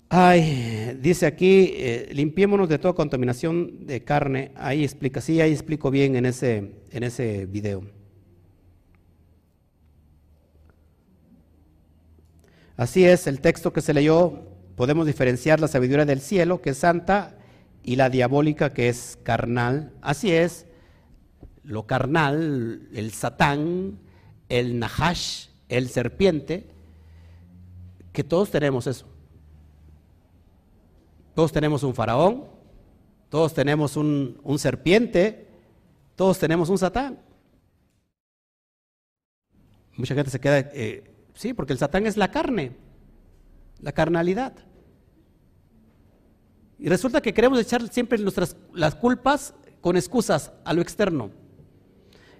Ay, dice aquí, eh, limpiémonos de toda contaminación de carne. Ahí explica, sí, ahí explico bien en ese, en ese video. Así es, el texto que se leyó, podemos diferenciar la sabiduría del cielo, que es santa, y la diabólica, que es carnal. Así es, lo carnal, el satán, el nahash, el serpiente, que todos tenemos eso. Todos tenemos un faraón, todos tenemos un, serpiente, todos tenemos un satán. Mucha gente se queda, eh, sí, porque el satán es la carne, la carnalidad. Y resulta que queremos echar siempre nuestras, las culpas con excusas a lo externo.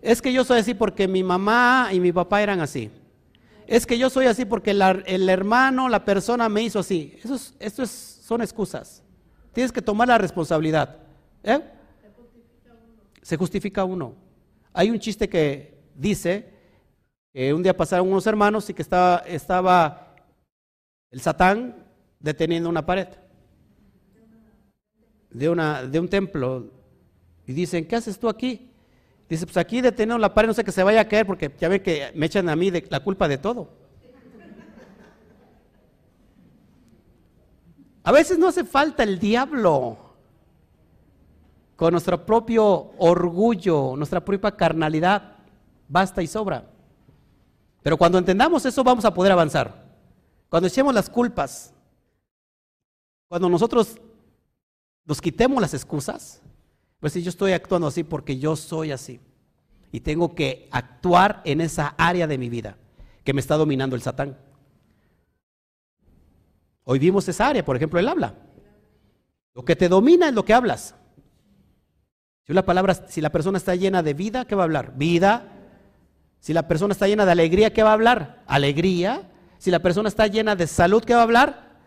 Es que yo soy así porque mi mamá y mi papá eran así. Es que yo soy así porque el hermano, la persona me hizo así. Eso es son excusas. Tienes que tomar la responsabilidad. ¿eh? Se justifica uno. Hay un chiste que dice que un día pasaron unos hermanos y que estaba, estaba el Satán deteniendo una pared de, una, de un templo. Y dicen, ¿qué haces tú aquí? Dice, pues aquí deteniendo la pared, no sé que se vaya a caer porque ya ve que me echan a mí de, la culpa de todo. A veces no hace falta el diablo con nuestro propio orgullo, nuestra propia carnalidad, basta y sobra. Pero cuando entendamos eso vamos a poder avanzar. Cuando echemos las culpas, cuando nosotros nos quitemos las excusas, pues si yo estoy actuando así porque yo soy así y tengo que actuar en esa área de mi vida que me está dominando el Satán. Hoy vimos esa área, por ejemplo, el habla. Lo que te domina es lo que hablas. Si la palabra, si la persona está llena de vida, ¿qué va a hablar? Vida. Si la persona está llena de alegría, ¿qué va a hablar? Alegría. Si la persona está llena de salud, ¿qué va a hablar?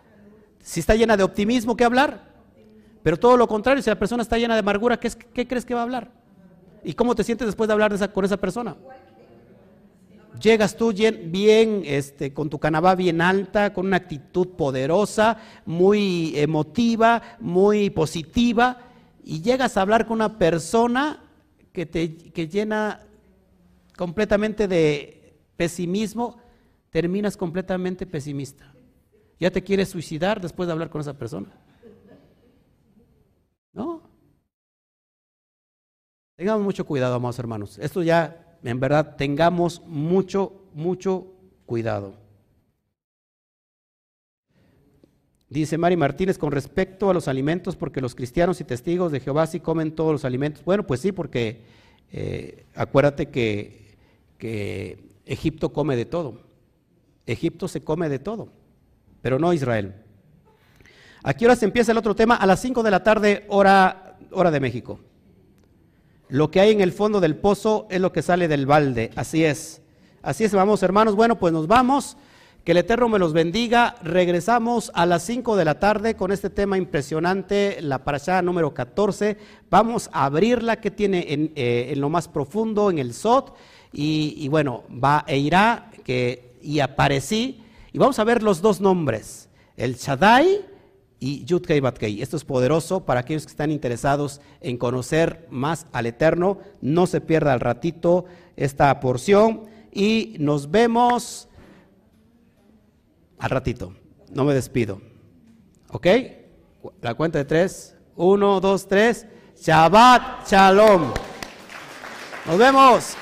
Si está llena de optimismo, ¿qué va a hablar? Pero todo lo contrario, si la persona está llena de amargura, ¿qué, qué crees que va a hablar? ¿Y cómo te sientes después de hablar con esa persona? Llegas tú bien, este, con tu canabá bien alta, con una actitud poderosa, muy emotiva, muy positiva, y llegas a hablar con una persona que te llena completamente de pesimismo, terminas completamente pesimista. Ya te quieres suicidar después de hablar con esa persona. ¿No? Tengamos mucho cuidado, amados hermanos. Esto ya en verdad tengamos mucho, mucho cuidado. Dice Mari Martínez con respecto a los alimentos, porque los cristianos y testigos de Jehová sí comen todos los alimentos. Bueno, pues sí, porque eh, acuérdate que, que Egipto come de todo. Egipto se come de todo, pero no Israel. Aquí ahora se empieza el otro tema? A las 5 de la tarde, hora, hora de México. Lo que hay en el fondo del pozo es lo que sale del balde. Así es. Así es, vamos hermanos. Bueno, pues nos vamos. Que el Eterno me los bendiga. Regresamos a las 5 de la tarde con este tema impresionante, la parashá número 14. Vamos a abrirla que tiene en, eh, en lo más profundo, en el Sot. Y, bueno, va e irá que, y aparecí, y vamos a ver los dos nombres, el Shaddai y Yudkei Batkei. Esto es poderoso para aquellos que están interesados en conocer más al Eterno. No se pierda al ratito esta porción y nos vemos al ratito. No me despido. ¿Ok? La cuenta de tres. Uno, dos, tres. Shabbat Shalom. Nos vemos.